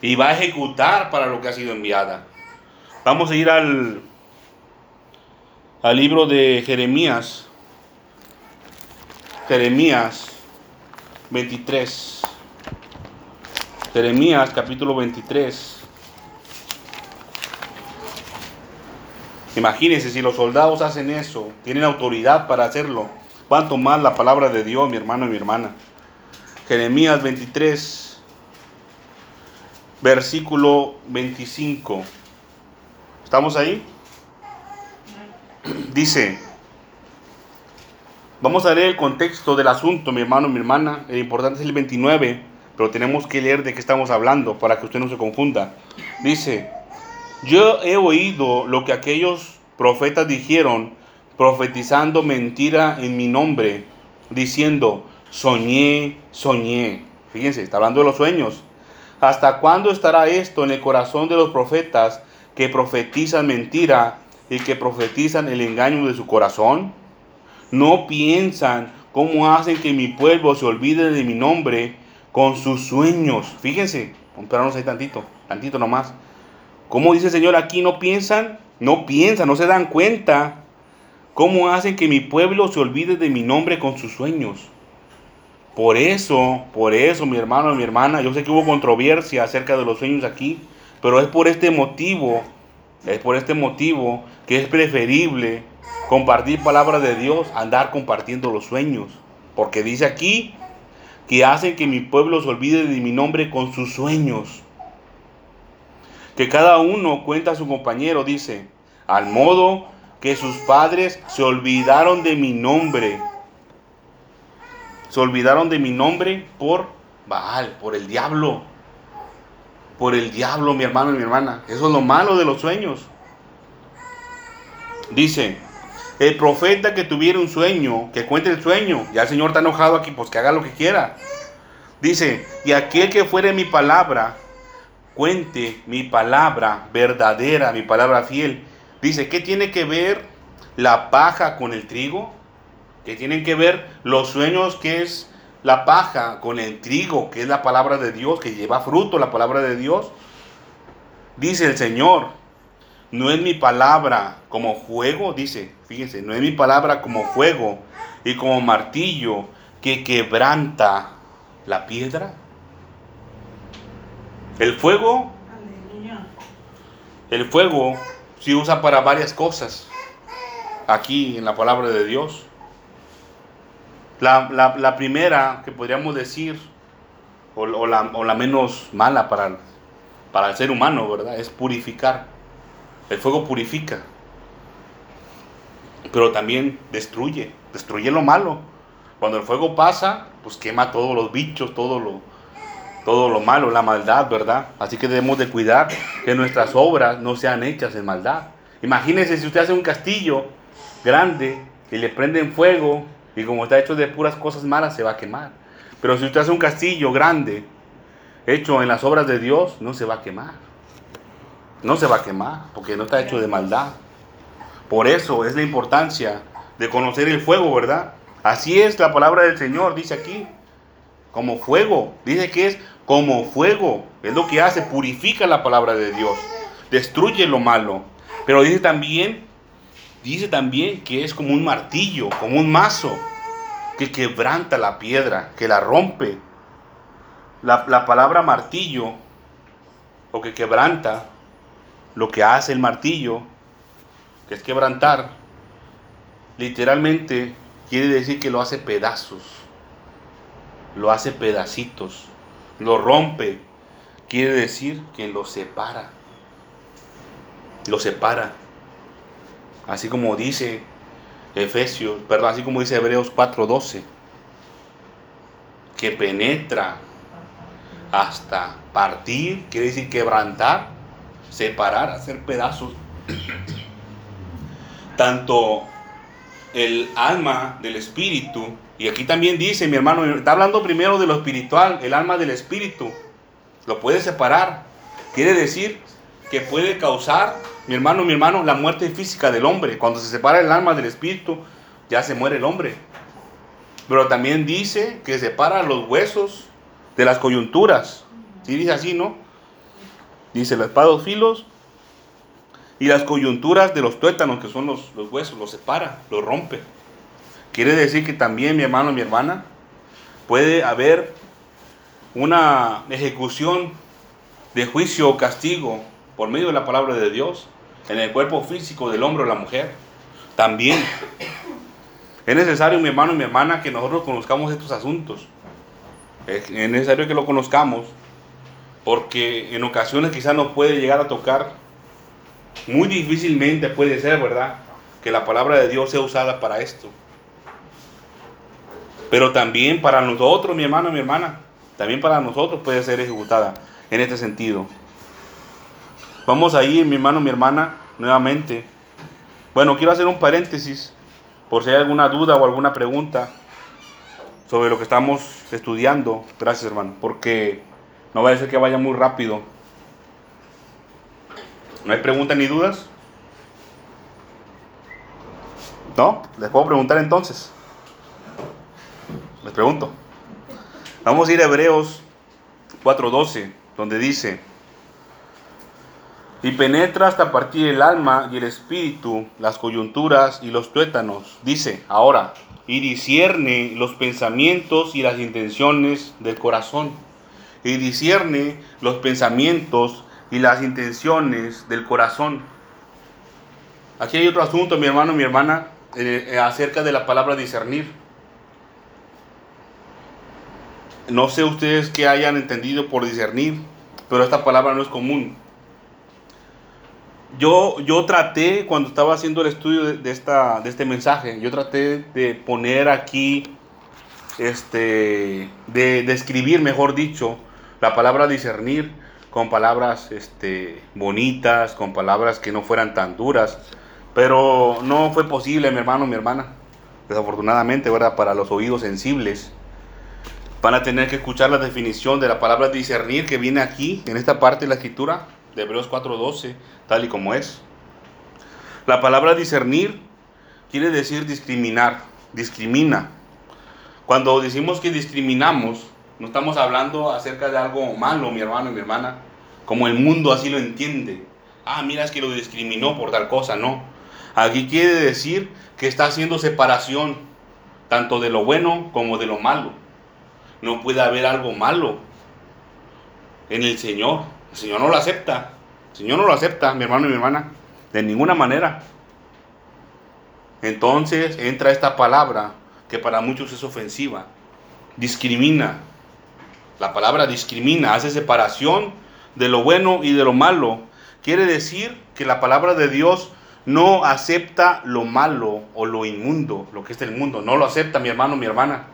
y va a ejecutar para lo que ha sido enviada. Vamos a ir al, al libro de Jeremías. Jeremías 23. Jeremías capítulo 23. Imagínense si los soldados hacen eso, tienen autoridad para hacerlo. ¿Cuánto más la palabra de Dios, mi hermano y mi hermana? Jeremías 23, versículo 25. ¿Estamos ahí? Dice, vamos a leer el contexto del asunto, mi hermano, mi hermana. El importante es el 29, pero tenemos que leer de qué estamos hablando para que usted no se confunda. Dice, yo he oído lo que aquellos profetas dijeron, profetizando mentira en mi nombre, diciendo, soñé, soñé. Fíjense, está hablando de los sueños. ¿Hasta cuándo estará esto en el corazón de los profetas que profetizan mentira y que profetizan el engaño de su corazón? No piensan cómo hacen que mi pueblo se olvide de mi nombre con sus sueños. Fíjense, esperanos ahí tantito, tantito nomás. ¿Cómo dice el Señor aquí? No piensan, no piensan, no se dan cuenta. ¿Cómo hacen que mi pueblo se olvide de mi nombre con sus sueños? Por eso, por eso, mi hermano mi hermana, yo sé que hubo controversia acerca de los sueños aquí, pero es por este motivo, es por este motivo que es preferible compartir palabras de Dios, andar compartiendo los sueños. Porque dice aquí que hacen que mi pueblo se olvide de mi nombre con sus sueños. Que cada uno cuenta a su compañero, dice, al modo que sus padres se olvidaron de mi nombre. Se olvidaron de mi nombre por Baal, por el diablo. Por el diablo, mi hermano y mi hermana. Eso es lo malo de los sueños. Dice, el profeta que tuviera un sueño, que cuente el sueño. Ya el Señor está enojado aquí, pues que haga lo que quiera. Dice, y aquel que fuere mi palabra, cuente mi palabra verdadera, mi palabra fiel. Dice, ¿qué tiene que ver la paja con el trigo? ¿Qué tienen que ver los sueños que es la paja con el trigo, que es la palabra de Dios, que lleva fruto la palabra de Dios? Dice el Señor, no es mi palabra como fuego, dice, fíjense, no es mi palabra como fuego y como martillo que quebranta la piedra. El fuego, el fuego se usa para varias cosas aquí en la palabra de Dios. La, la- primera que podríamos decir, o, la, o la menos mala para, para el ser humano, ¿verdad? Es purificar. El fuego purifica, pero también destruye, destruye lo malo. Cuando el fuego pasa, pues quema todos los bichos, todo lo, todo lo malo, la maldad, ¿verdad? Así que debemos de cuidar que nuestras obras no sean hechas en maldad. Imagínense si usted hace un castillo grande y le prenden fuego y como está hecho de puras cosas malas se va a quemar. Pero si usted hace un castillo grande hecho en las obras de Dios, no se va a quemar. No se va a quemar porque no está hecho de maldad. Por eso es la importancia de conocer el fuego, ¿verdad? Así es la palabra del Señor, dice aquí. como fuego. Dice que es como fuego. Es lo que hace, purifica la palabra de Dios, destruye lo malo. Pero dice también, dice también que es como un martillo, como un mazo, que quebranta la piedra, que la rompe. La, la palabra martillo, o que quebranta, lo que hace el martillo, que es quebrantar, literalmente quiere decir que lo hace pedazos, lo hace pedacitos, lo rompe, quiere decir que lo separa, lo separa, así como dice Efesios, perdón, así como dice Hebreos 4:12, que penetra hasta partir, quiere decir quebrantar, separar, hacer pedazos. Tanto el alma del espíritu, y aquí también dice mi hermano, está hablando primero de lo espiritual, el alma del espíritu, lo puede separar. Quiere decir que puede causar, mi hermano, mi hermano, la muerte física del hombre. Cuando se separa el alma del espíritu, ya se muere el hombre. Pero también dice que separa los huesos de las coyunturas. Sí dice así, ¿no? Dice los espados filos y las coyunturas de los tuétanos, que son los, los huesos, los separa, los rompe. Quiere decir que también, mi hermano, mi hermana, puede haber una ejecución de juicio o castigo por medio de la palabra de Dios en el cuerpo físico del hombre o la mujer. También es necesario, mi hermano y mi hermana, que nosotros conozcamos estos asuntos. Es necesario que lo conozcamos porque en ocasiones quizás nos puede llegar a tocar, muy difícilmente puede ser, ¿verdad? Que la palabra de Dios sea usada para esto. Pero también para nosotros, mi hermano, mi hermana, también para nosotros puede ser ejecutada en este sentido. Vamos a ir, mi hermano, mi hermana, nuevamente. Bueno, quiero hacer un paréntesis por si hay alguna duda o alguna pregunta sobre lo que estamos estudiando. Gracias, hermano, porque no va a ser que vaya muy rápido. ¿No hay preguntas ni dudas? ¿No? ¿Les puedo preguntar entonces? Les pregunto. Vamos a ir a Hebreos 4:12, donde dice, y penetra hasta partir el alma y el espíritu, las coyunturas y los tuétanos. Dice, ahora, y discierne los pensamientos y las intenciones del corazón. Y discierne los pensamientos y las intenciones del corazón. Aquí hay otro asunto, mi hermano, mi hermana, eh, acerca de la palabra discernir. No sé ustedes qué hayan entendido por discernir, pero esta palabra no es común. Yo, yo traté, cuando estaba haciendo el estudio de, esta, de este mensaje, yo traté de poner aquí, este, de describir, mejor dicho, la palabra discernir con palabras este, bonitas, con palabras que no fueran tan duras, pero no fue posible, mi hermano, mi hermana, desafortunadamente, ¿verdad? Para los oídos sensibles. Van a tener que escuchar la definición de la palabra discernir que viene aquí, en esta parte de la escritura de Hebreos 4:12, tal y como es. La palabra discernir quiere decir discriminar, discrimina. Cuando decimos que discriminamos, no estamos hablando acerca de algo malo, mi hermano y mi hermana, como el mundo así lo entiende. Ah, mira, es que lo discriminó por tal cosa, no. Aquí quiere decir que está haciendo separación, tanto de lo bueno como de lo malo. No puede haber algo malo en el Señor. El Señor no lo acepta. El Señor no lo acepta, mi hermano y mi hermana, de ninguna manera. Entonces entra esta palabra que para muchos es ofensiva. Discrimina. La palabra discrimina, hace separación de lo bueno y de lo malo. Quiere decir que la palabra de Dios no acepta lo malo o lo inmundo, lo que es del mundo. No lo acepta mi hermano, mi hermana.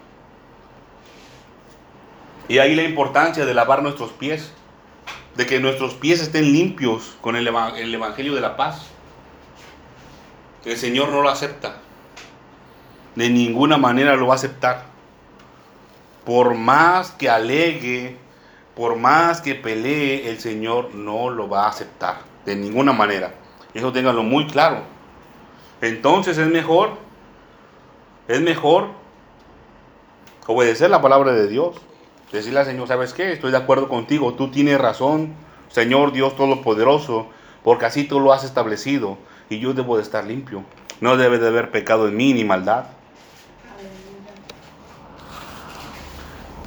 Y ahí la importancia de lavar nuestros pies, de que nuestros pies estén limpios con el, eva- el Evangelio de la paz. El Señor no lo acepta. De ninguna manera lo va a aceptar. Por más que alegue, por más que pelee, el Señor no lo va a aceptar. De ninguna manera. Eso ténganlo muy claro. Entonces es mejor, es mejor obedecer la palabra de Dios Decirle al Señor, ¿sabes qué? Estoy de acuerdo contigo, tú tienes razón, Señor Dios Todopoderoso, porque así tú lo has establecido y yo debo de estar limpio. No debe de haber pecado en mí ni maldad.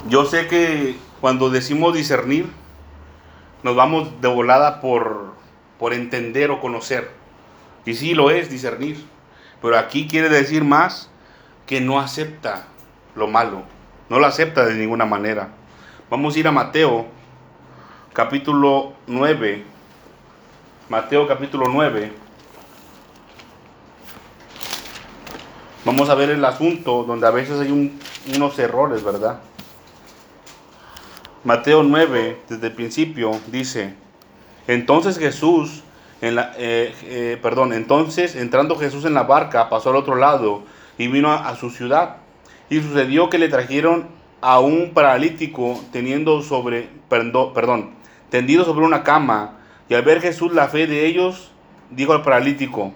Yo sé que cuando decimos discernir, nos vamos de volada por, por entender o conocer. Y sí lo es discernir. Pero aquí quiere decir más que no acepta lo malo. No lo acepta de ninguna manera. Vamos a ir a Mateo, capítulo 9. Mateo capítulo 9. Vamos a ver el asunto donde a veces hay un- unos errores, ¿verdad? Mateo 9, desde el principio, dice, entonces Jesús, eh, eh, perdón, entonces entrando Jesús en la barca, pasó al otro lado y vino a su ciudad. Y sucedió que le trajeron a un paralítico teniendo sobre, perdón, tendido sobre una cama. Y al ver Jesús la fe de ellos, dijo al paralítico,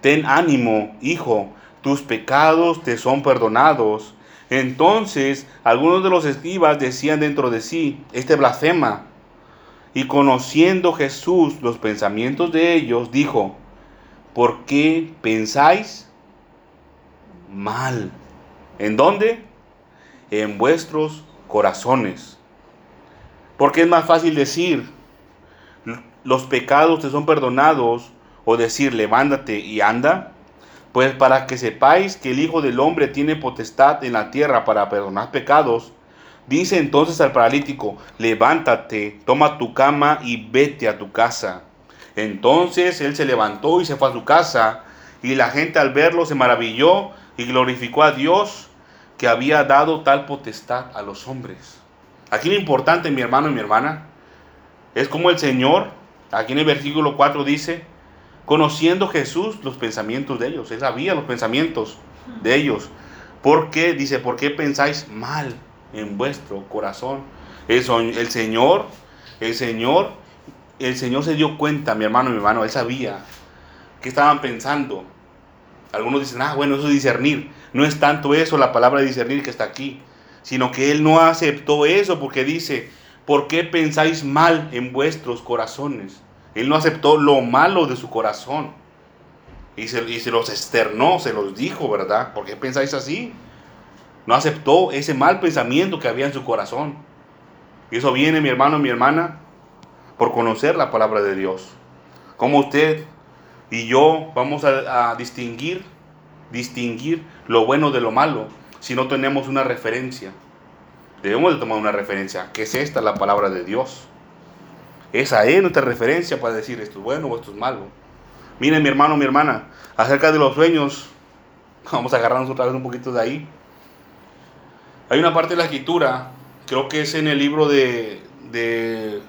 ten ánimo, hijo, tus pecados te son perdonados. Entonces algunos de los escribas decían dentro de sí, este blasfema. Y conociendo Jesús los pensamientos de ellos, dijo, ¿por qué pensáis mal? ¿En dónde? En vuestros corazones. Porque es más fácil decir, los pecados te son perdonados, o decir, levántate y anda. Pues para que sepáis que el Hijo del Hombre tiene potestad en la tierra para perdonar pecados, dice entonces al paralítico, levántate, toma tu cama y vete a tu casa. Entonces él se levantó y se fue a su casa, y la gente al verlo se maravilló y glorificó a Dios que había dado tal potestad a los hombres. Aquí lo importante, mi hermano y mi hermana, es como el Señor, aquí en el versículo 4 dice, conociendo Jesús los pensamientos de ellos. Él sabía los pensamientos de ellos. ¿Por qué? Dice, ¿por qué pensáis mal en vuestro corazón? El, el Señor, el Señor, el Señor se dio cuenta, mi hermano, mi hermano, Él sabía que estaban pensando. Algunos dicen, ah, bueno, eso es discernir. No es tanto eso la palabra discernir que está aquí, sino que Él no aceptó eso porque dice, ¿por qué pensáis mal en vuestros corazones? Él no aceptó lo malo de su corazón. Y se, y se los externó, se los dijo, ¿verdad? ¿Por qué pensáis así? No aceptó ese mal pensamiento que había en su corazón. Y eso viene, mi hermano, mi hermana, por conocer la palabra de Dios. Como usted y yo vamos a, a distinguir, distinguir lo bueno de lo malo si no tenemos una referencia. Debemos de tomar una referencia, que es esta la palabra de Dios. Esa es nuestra referencia para decir esto es bueno o esto es malo. Miren mi hermano, mi hermana, acerca de los sueños, vamos a agarrarnos otra vez un poquito de ahí. Hay una parte de la escritura, creo que es en el libro de, de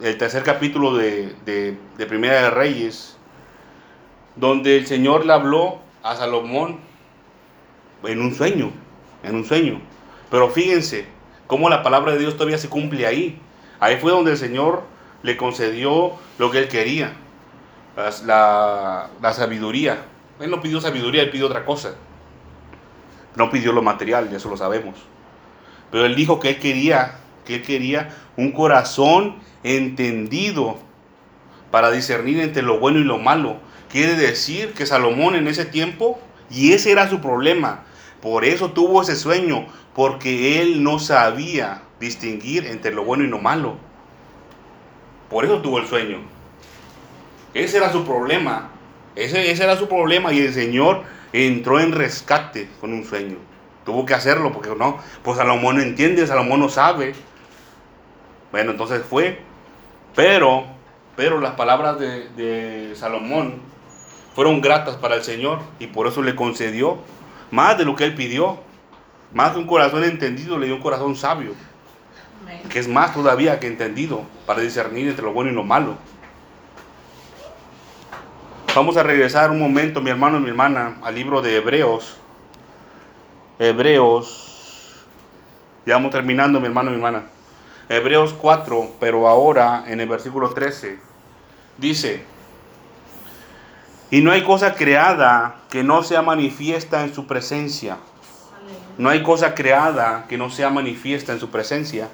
el tercer capítulo de, de, de Primera de Reyes, donde el Señor le habló a Salomón en un sueño, en un sueño. Pero fíjense cómo la palabra de Dios todavía se cumple ahí. Ahí fue donde el Señor le concedió lo que él quería, la, la sabiduría. Él no pidió sabiduría, él pidió otra cosa. No pidió lo material, ya eso lo sabemos. Pero él dijo que él quería, que él quería un corazón entendido para discernir entre lo bueno y lo malo. Quiere decir que Salomón en ese tiempo, y ese era su problema, por eso tuvo ese sueño, porque él no sabía distinguir entre lo bueno y lo malo. Por eso tuvo el sueño. Ese era su problema. Ese, ese era su problema y el Señor entró en rescate con un sueño. Tuvo que hacerlo porque no, pues Salomón no entiende, Salomón no sabe. Bueno, entonces fue. Pero, pero las palabras de, de Salomón fueron gratas para el Señor y por eso le concedió más de lo que él pidió. Más que un corazón entendido, le dio un corazón sabio que es más todavía que entendido para discernir entre lo bueno y lo malo. Vamos a regresar un momento, mi hermano y mi hermana, al libro de Hebreos. Hebreos, ya vamos terminando, mi hermano y mi hermana. Hebreos 4, pero ahora en el versículo 13, dice, y no hay cosa creada que no sea manifiesta en su presencia. No hay cosa creada que no sea manifiesta en su presencia.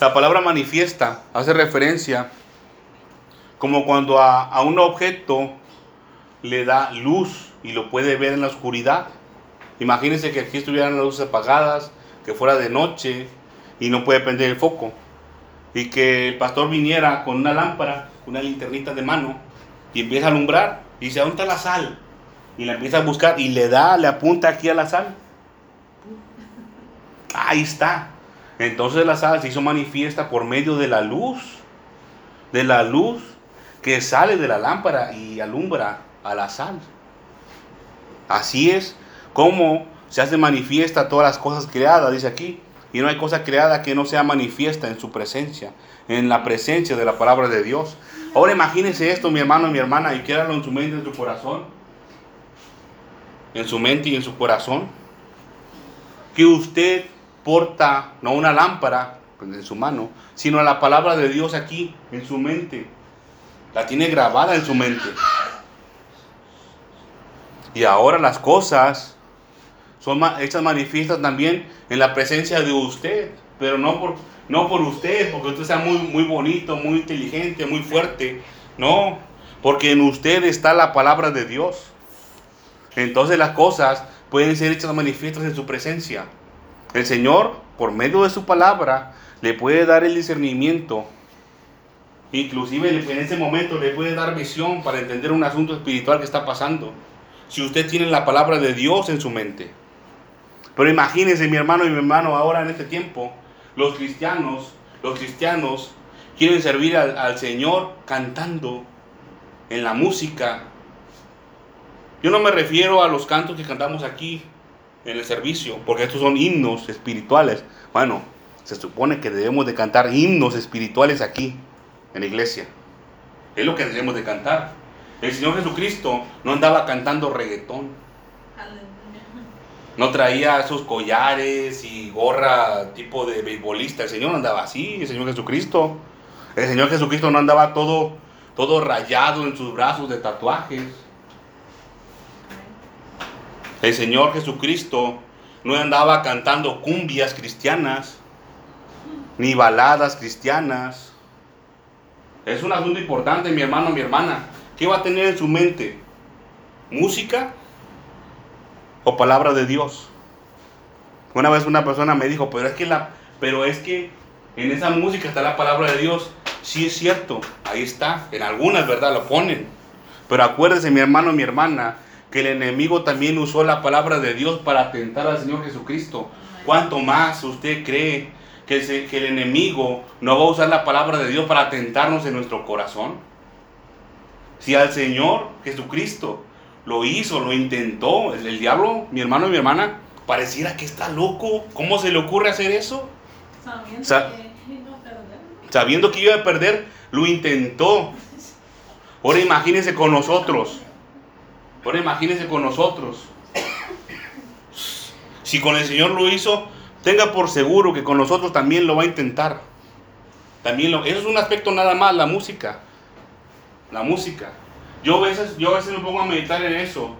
La palabra manifiesta hace referencia como cuando a, a un objeto le da luz y lo puede ver en la oscuridad. Imagínense que aquí estuvieran las luces apagadas, que fuera de noche y no puede prender el foco. Y que el pastor viniera con una lámpara, una linternita de mano, y empieza a alumbrar. Y dice, ¿dónde la sal? Y la empieza a buscar y le da, le apunta aquí a la sal. Ahí está. Entonces la sal se hizo manifiesta por medio de la luz, de la luz que sale de la lámpara y alumbra a la sal. Así es como se hace manifiesta todas las cosas creadas, dice aquí. Y no hay cosa creada que no sea manifiesta en su presencia, en la presencia de la palabra de Dios. Ahora imagínense esto, mi hermano y mi hermana, y quédalo en su mente en su corazón. En su mente y en su corazón. Que usted porta no una lámpara pues, en su mano, sino la palabra de Dios aquí, en su mente. La tiene grabada en su mente. Y ahora las cosas son hechas manifiestas también en la presencia de usted, pero no por, no por usted, porque usted sea muy, muy bonito, muy inteligente, muy fuerte. No, porque en usted está la palabra de Dios. Entonces las cosas pueden ser hechas manifiestas en su presencia. El Señor, por medio de su palabra, le puede dar el discernimiento. Inclusive en ese momento le puede dar visión para entender un asunto espiritual que está pasando. Si usted tiene la palabra de Dios en su mente. Pero imagínense mi hermano y mi hermano ahora en este tiempo, los cristianos, los cristianos quieren servir al, Señor cantando en la música. Yo no me refiero a los cantos que cantamos aquí en el servicio, porque estos son himnos espirituales. Bueno, se supone que debemos de cantar himnos espirituales aquí, en la iglesia. Es lo que debemos de cantar. El Señor Jesucristo no andaba cantando reggaetón. No traía esos collares y gorra tipo de beisbolista. El Señor andaba así, el Señor Jesucristo. El Señor Jesucristo no andaba todo, todo rayado en sus brazos de tatuajes. El Señor Jesucristo no andaba cantando cumbias cristianas, ni baladas cristianas. Es un asunto importante, mi hermano, mi hermana. ¿Qué va a tener en su mente? ¿Música o palabra de Dios? Una vez una persona me dijo, pero es que la, pero es que en esa música está la palabra de Dios. Sí es cierto, ahí está. En algunas, ¿verdad? Lo ponen. Pero acuérdese, mi hermano, mi hermana, que el enemigo también usó la palabra de Dios para atentar al Señor Jesucristo. ¿Cuánto más usted cree que, se, que el enemigo no va a usar la palabra de Dios para atentarnos en nuestro corazón? Si al Señor Jesucristo lo hizo, lo intentó, el, el diablo, mi hermano y mi hermana, pareciera que está loco. ¿Cómo se le ocurre hacer eso? Sabiendo Sa- que iba a perder. Sabiendo que iba a perder, lo intentó. Ahora imagínense con nosotros. Ahora imagínense con nosotros. Si con el Señor lo hizo, tenga por seguro que con nosotros también lo va a intentar. También lo, eso es un aspecto nada más, la música. La música. Yo a veces, yo a veces me pongo a meditar en eso.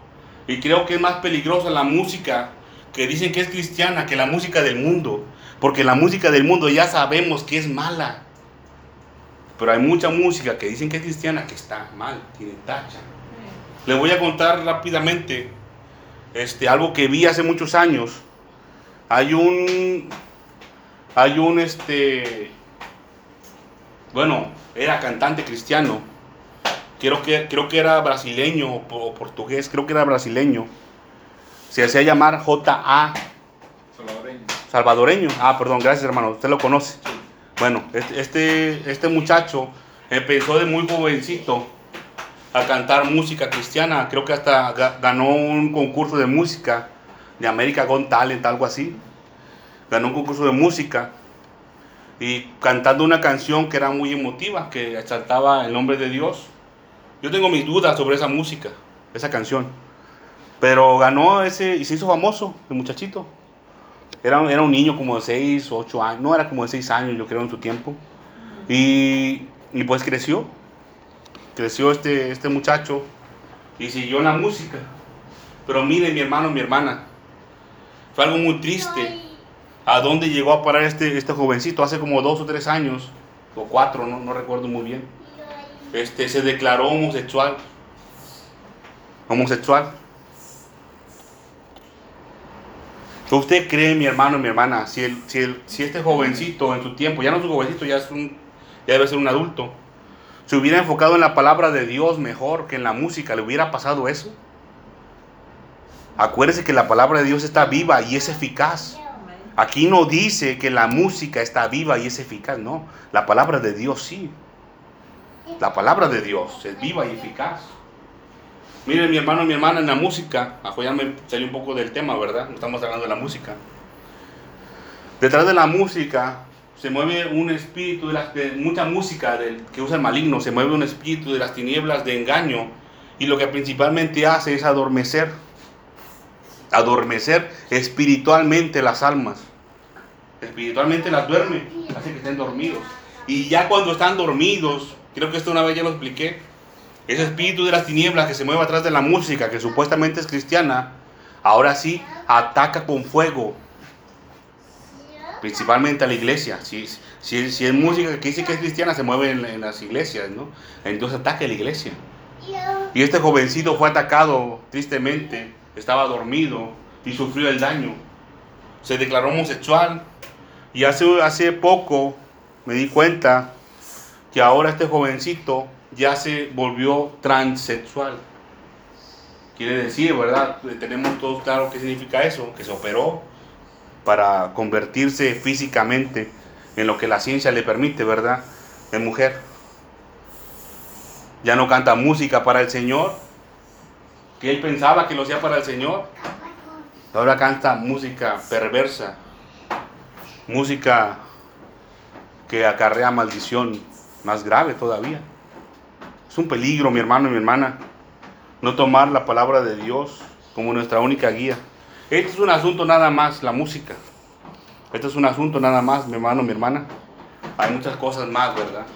Y creo que es más peligrosa la música que dicen que es cristiana que la música del mundo. Porque la música del mundo ya sabemos que es mala. Pero hay mucha música que dicen que es cristiana que está mal, tiene tacha. Le voy a contar rápidamente este, algo que vi hace muchos años. Hay un, hay un, este, bueno, era cantante cristiano. Creo que, creo que era brasileño o po- portugués, creo que era brasileño. Se hacía llamar J.A. Salvadoreño. Salvadoreño. Ah, perdón, gracias hermano, usted lo conoce. Bueno, este, este, este muchacho empezó de muy jovencito a cantar música cristiana. Creo que hasta ga- ganó un concurso de música de America Got Talent, algo así. Ganó un concurso de música y cantando una canción que era muy emotiva, que exaltaba el nombre de Dios. Yo tengo mis dudas sobre esa música, esa canción. Pero ganó ese y se hizo famoso, el muchachito. Era, era un niño como de 6 o 8 años, no era como de 6 años, yo creo, en su tiempo. Y, y pues creció, creció este, este muchacho y siguió en la música. Pero mire, mi hermano, mi hermana, fue algo muy triste. ¿A dónde llegó a parar este, este jovencito? Hace como dos o tres años, o cuatro, no, no recuerdo muy bien. Este, se declaró homosexual. Homosexual. ¿Usted cree, mi hermano, mi hermana, si, el, si, el, si este jovencito en su tiempo, ya no es un jovencito, ya, es un, ya debe ser un adulto, se hubiera enfocado en la palabra de Dios mejor que en la música, ¿le hubiera pasado eso? Acuérdese que la palabra de Dios está viva y es eficaz. Aquí no dice que la música está viva y es eficaz, no. La palabra de Dios sí. La palabra de Dios es viva y eficaz. Miren, mi hermano, mi hermana, en la música, ajo ya me salió un poco del tema, ¿verdad? Estamos hablando de la música. Detrás de la música se mueve un espíritu de, las, de mucha música del, que usa el maligno, se mueve un espíritu de las tinieblas de engaño y lo que principalmente hace es adormecer, adormecer espiritualmente las almas. Espiritualmente las duerme, hace que estén dormidos. Y ya cuando están dormidos, creo que esto una vez ya lo expliqué, ese espíritu de las tinieblas que se mueve atrás de la música, que supuestamente es cristiana, ahora sí ataca con fuego principalmente a la iglesia. Si, si, si es música que dice que es cristiana, se mueve en, en, las iglesias, ¿no? Entonces ataca a la iglesia. Y este jovencito fue atacado tristemente, estaba dormido y sufrió el daño. Se declaró homosexual y hace, hace poco me di cuenta que ahora este jovencito ya se volvió transexual. Quiere decir, ¿verdad? Tenemos todos claro qué significa eso, que se operó, para convertirse físicamente en lo que la ciencia le permite, ¿verdad? En mujer. Ya no canta música para el Señor, que él pensaba que lo hacía para el Señor. Ahora canta música perversa, música que acarrea maldición más grave todavía. Es un peligro, mi hermano y mi hermana, no tomar la palabra de Dios como nuestra única guía. Este es un asunto nada más, la música. Este es un asunto nada más, mi hermano, mi hermana. Hay muchas cosas más, ¿verdad?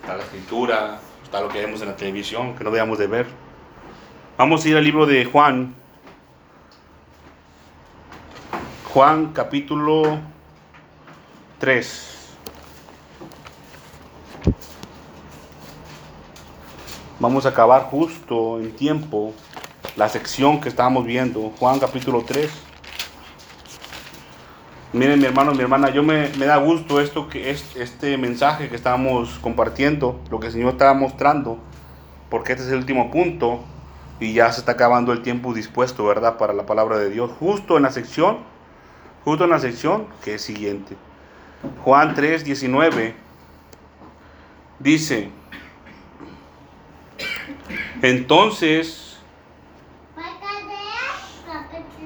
Está la escritura, está lo que vemos en la televisión, que no debemos de ver. Vamos a ir al libro de Juan. Juan capítulo 3. Vamos a acabar justo en tiempo la sección que estábamos viendo, Juan capítulo 3. Miren mi hermano, mi hermana, yo me, me, da gusto esto que es este mensaje que estamos compartiendo, lo que el Señor estaba mostrando, porque este es el último punto y ya se está acabando el tiempo dispuesto, ¿verdad? Para la palabra de Dios, justo en la sección, justo en la sección que es siguiente. Juan 3, 19 dice, entonces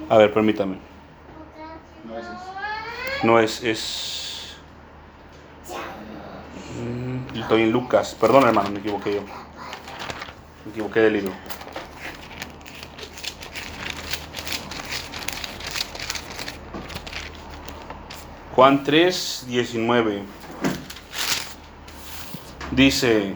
A ver, permítame. No es, es. Mm, estoy en Lucas. Perdón, hermano, me equivoqué yo. Me equivoqué del libro. Juan 3, 19. Dice,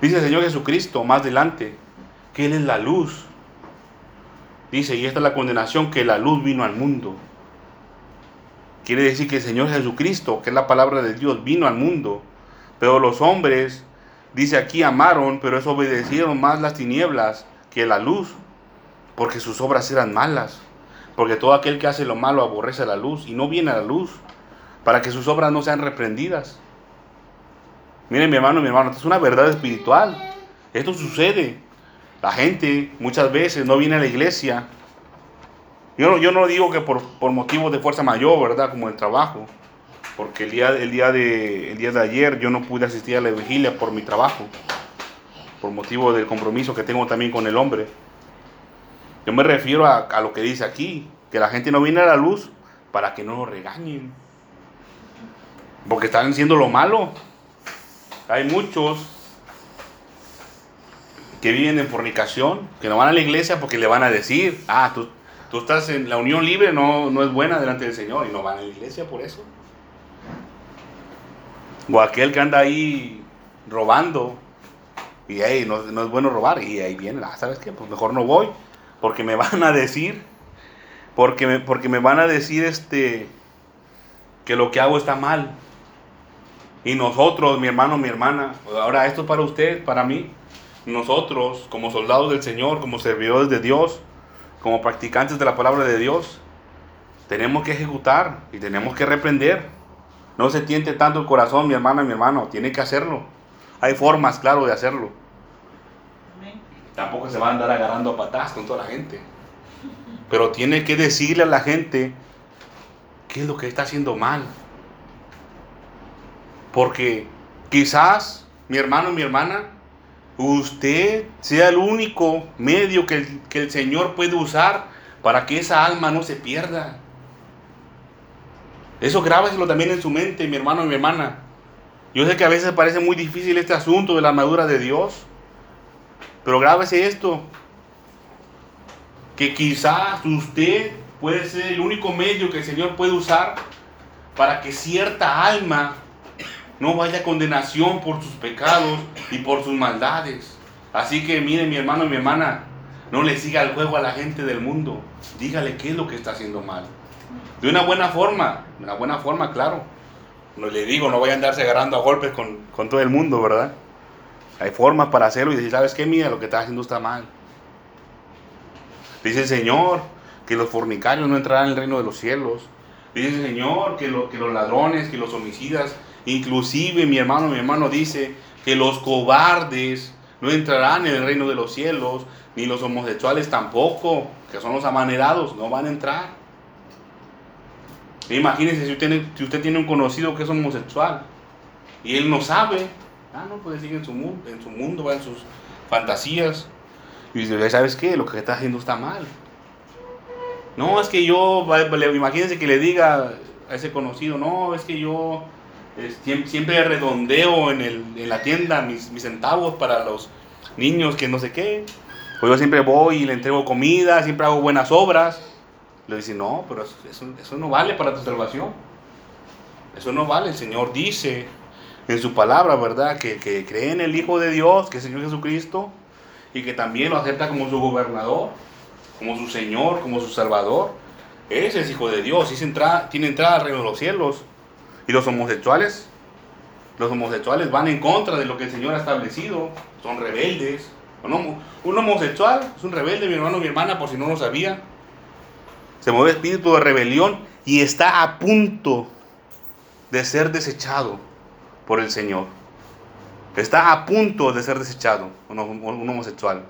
Dice el Señor Jesucristo más adelante, que Él es la luz. Dice, y esta es la condenación, que la luz vino al mundo. Quiere decir que el Señor Jesucristo, que es la palabra de Dios, vino al mundo. Pero los hombres, dice aquí, amaron, pero es obedecieron más las tinieblas que la luz, porque sus obras eran malas. Porque todo aquel que hace lo malo aborrece la luz y no viene a la luz, para que sus obras no sean reprendidas. Miren mi hermano, mi hermano, esto es una verdad espiritual. Esto sucede. La gente muchas veces no viene a la iglesia. Yo no, digo que por, por motivos de fuerza mayor, ¿verdad? Como el trabajo. Porque el día, el, día de, el día de ayer yo no pude asistir a la vigilia por mi trabajo. Por motivo del compromiso que tengo también con el hombre. Yo me refiero a, a lo que dice aquí, que la gente no viene a la luz para que no lo regañen. Porque están haciendo lo malo. Hay muchos que viven en fornicación, que no van a la iglesia porque le van a decir, ah, tú, tú estás en la unión libre, no, no es buena delante del Señor, y no van a la iglesia por eso. O aquel que anda ahí robando, y hey, no, no es bueno robar, y ahí viene, ah, ¿sabes qué? Pues mejor no voy, porque me van a decir, porque me, porque me van a decir este, que lo que hago está mal. Y nosotros, mi hermano, mi hermana, ahora esto es para usted, para mí, nosotros como soldados del Señor, como servidores de Dios, como practicantes de la palabra de Dios, tenemos que ejecutar y tenemos que reprender. No se tiente tanto el corazón, mi hermana, mi hermano, tiene que hacerlo. Hay formas, claro, de hacerlo. Tampoco se va a andar agarrando a patas con toda la gente. Pero tiene que decirle a la gente qué es lo que está haciendo mal. Porque quizás, mi hermano, mi hermana, usted sea el único medio que el, que el Señor puede usar para que esa alma no se pierda. Eso grábeselo también en su mente, mi hermano y mi hermana. Yo sé que a veces parece muy difícil este asunto de la armadura de Dios, pero grábese esto, que quizás usted puede ser el único medio que el Señor puede usar para que cierta alma no vaya condenación por sus pecados y por sus maldades. Así que mire mi hermano y mi hermana, no le siga el juego a la gente del mundo. Dígale qué es lo que está haciendo mal. De una buena forma, de una buena forma, claro. No le digo, no vaya a andarse agarrando a golpes con, con todo el mundo, ¿verdad? Hay formas para hacerlo y decir, ¿sabes qué? Mira, lo que estás haciendo está mal. Dice el Señor que los fornicarios no entrarán en el reino de los cielos. Dice el Señor que, que los ladrones, que los homicidas, inclusive mi hermano, mi hermano dice que los cobardes no entrarán en el reino de los cielos, ni los homosexuales tampoco, que son los amanerados, no van a entrar. Imagínense si usted, si usted tiene un conocido que es homosexual y él no sabe, ah, no, pues sigue en su, mu- en su mundo, va en sus fantasías. Y dice, ¿sabes qué? Lo que está haciendo está mal. No, es que yo, imagínense que le diga a ese conocido, no, es que yo siempre redondeo en, el, en la tienda mis, centavos para los niños que no sé qué. O yo siempre voy y le entrego comida, siempre hago buenas obras. Le dice, no, pero eso, eso- no vale para tu salvación. Eso no vale. El Señor dice en su palabra, ¿verdad? Que, cree en el Hijo de Dios, que es el Señor Jesucristo, y que también lo acepta como su gobernador, como su Señor, como su Salvador. Ese es Hijo de Dios, y tiene entrada al reino de los cielos. Y los homosexuales, los homosexuales van en contra de lo que el Señor ha establecido, son rebeldes. Un, homo- un homosexual es un rebelde, mi hermano, mi hermana, por si no lo sabía. Se mueve espíritu de rebelión y está a punto de ser desechado por el Señor. Está a punto de ser desechado un homosexual.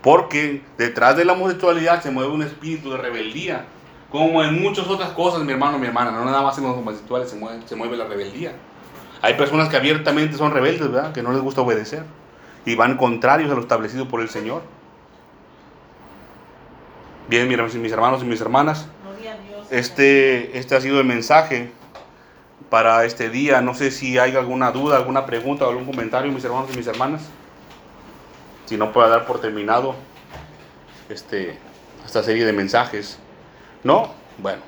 Porque detrás de la homosexualidad se mueve un espíritu de rebeldía. Como en muchas otras cosas, mi hermano, mi hermana. No nada más en los homosexuales se mueve, se mueve la rebeldía. Hay personas que abiertamente son rebeldes, ¿verdad? Que no les gusta obedecer. Y van contrarios a lo establecido por el Señor. Bien, mis hermanos y mis hermanas. Este, este ha sido el mensaje para este día. No sé si hay alguna duda, alguna pregunta algún comentario, mis hermanos y mis hermanas. Si no, puedo dar por terminado este, esta serie de mensajes. ¿No? Bueno.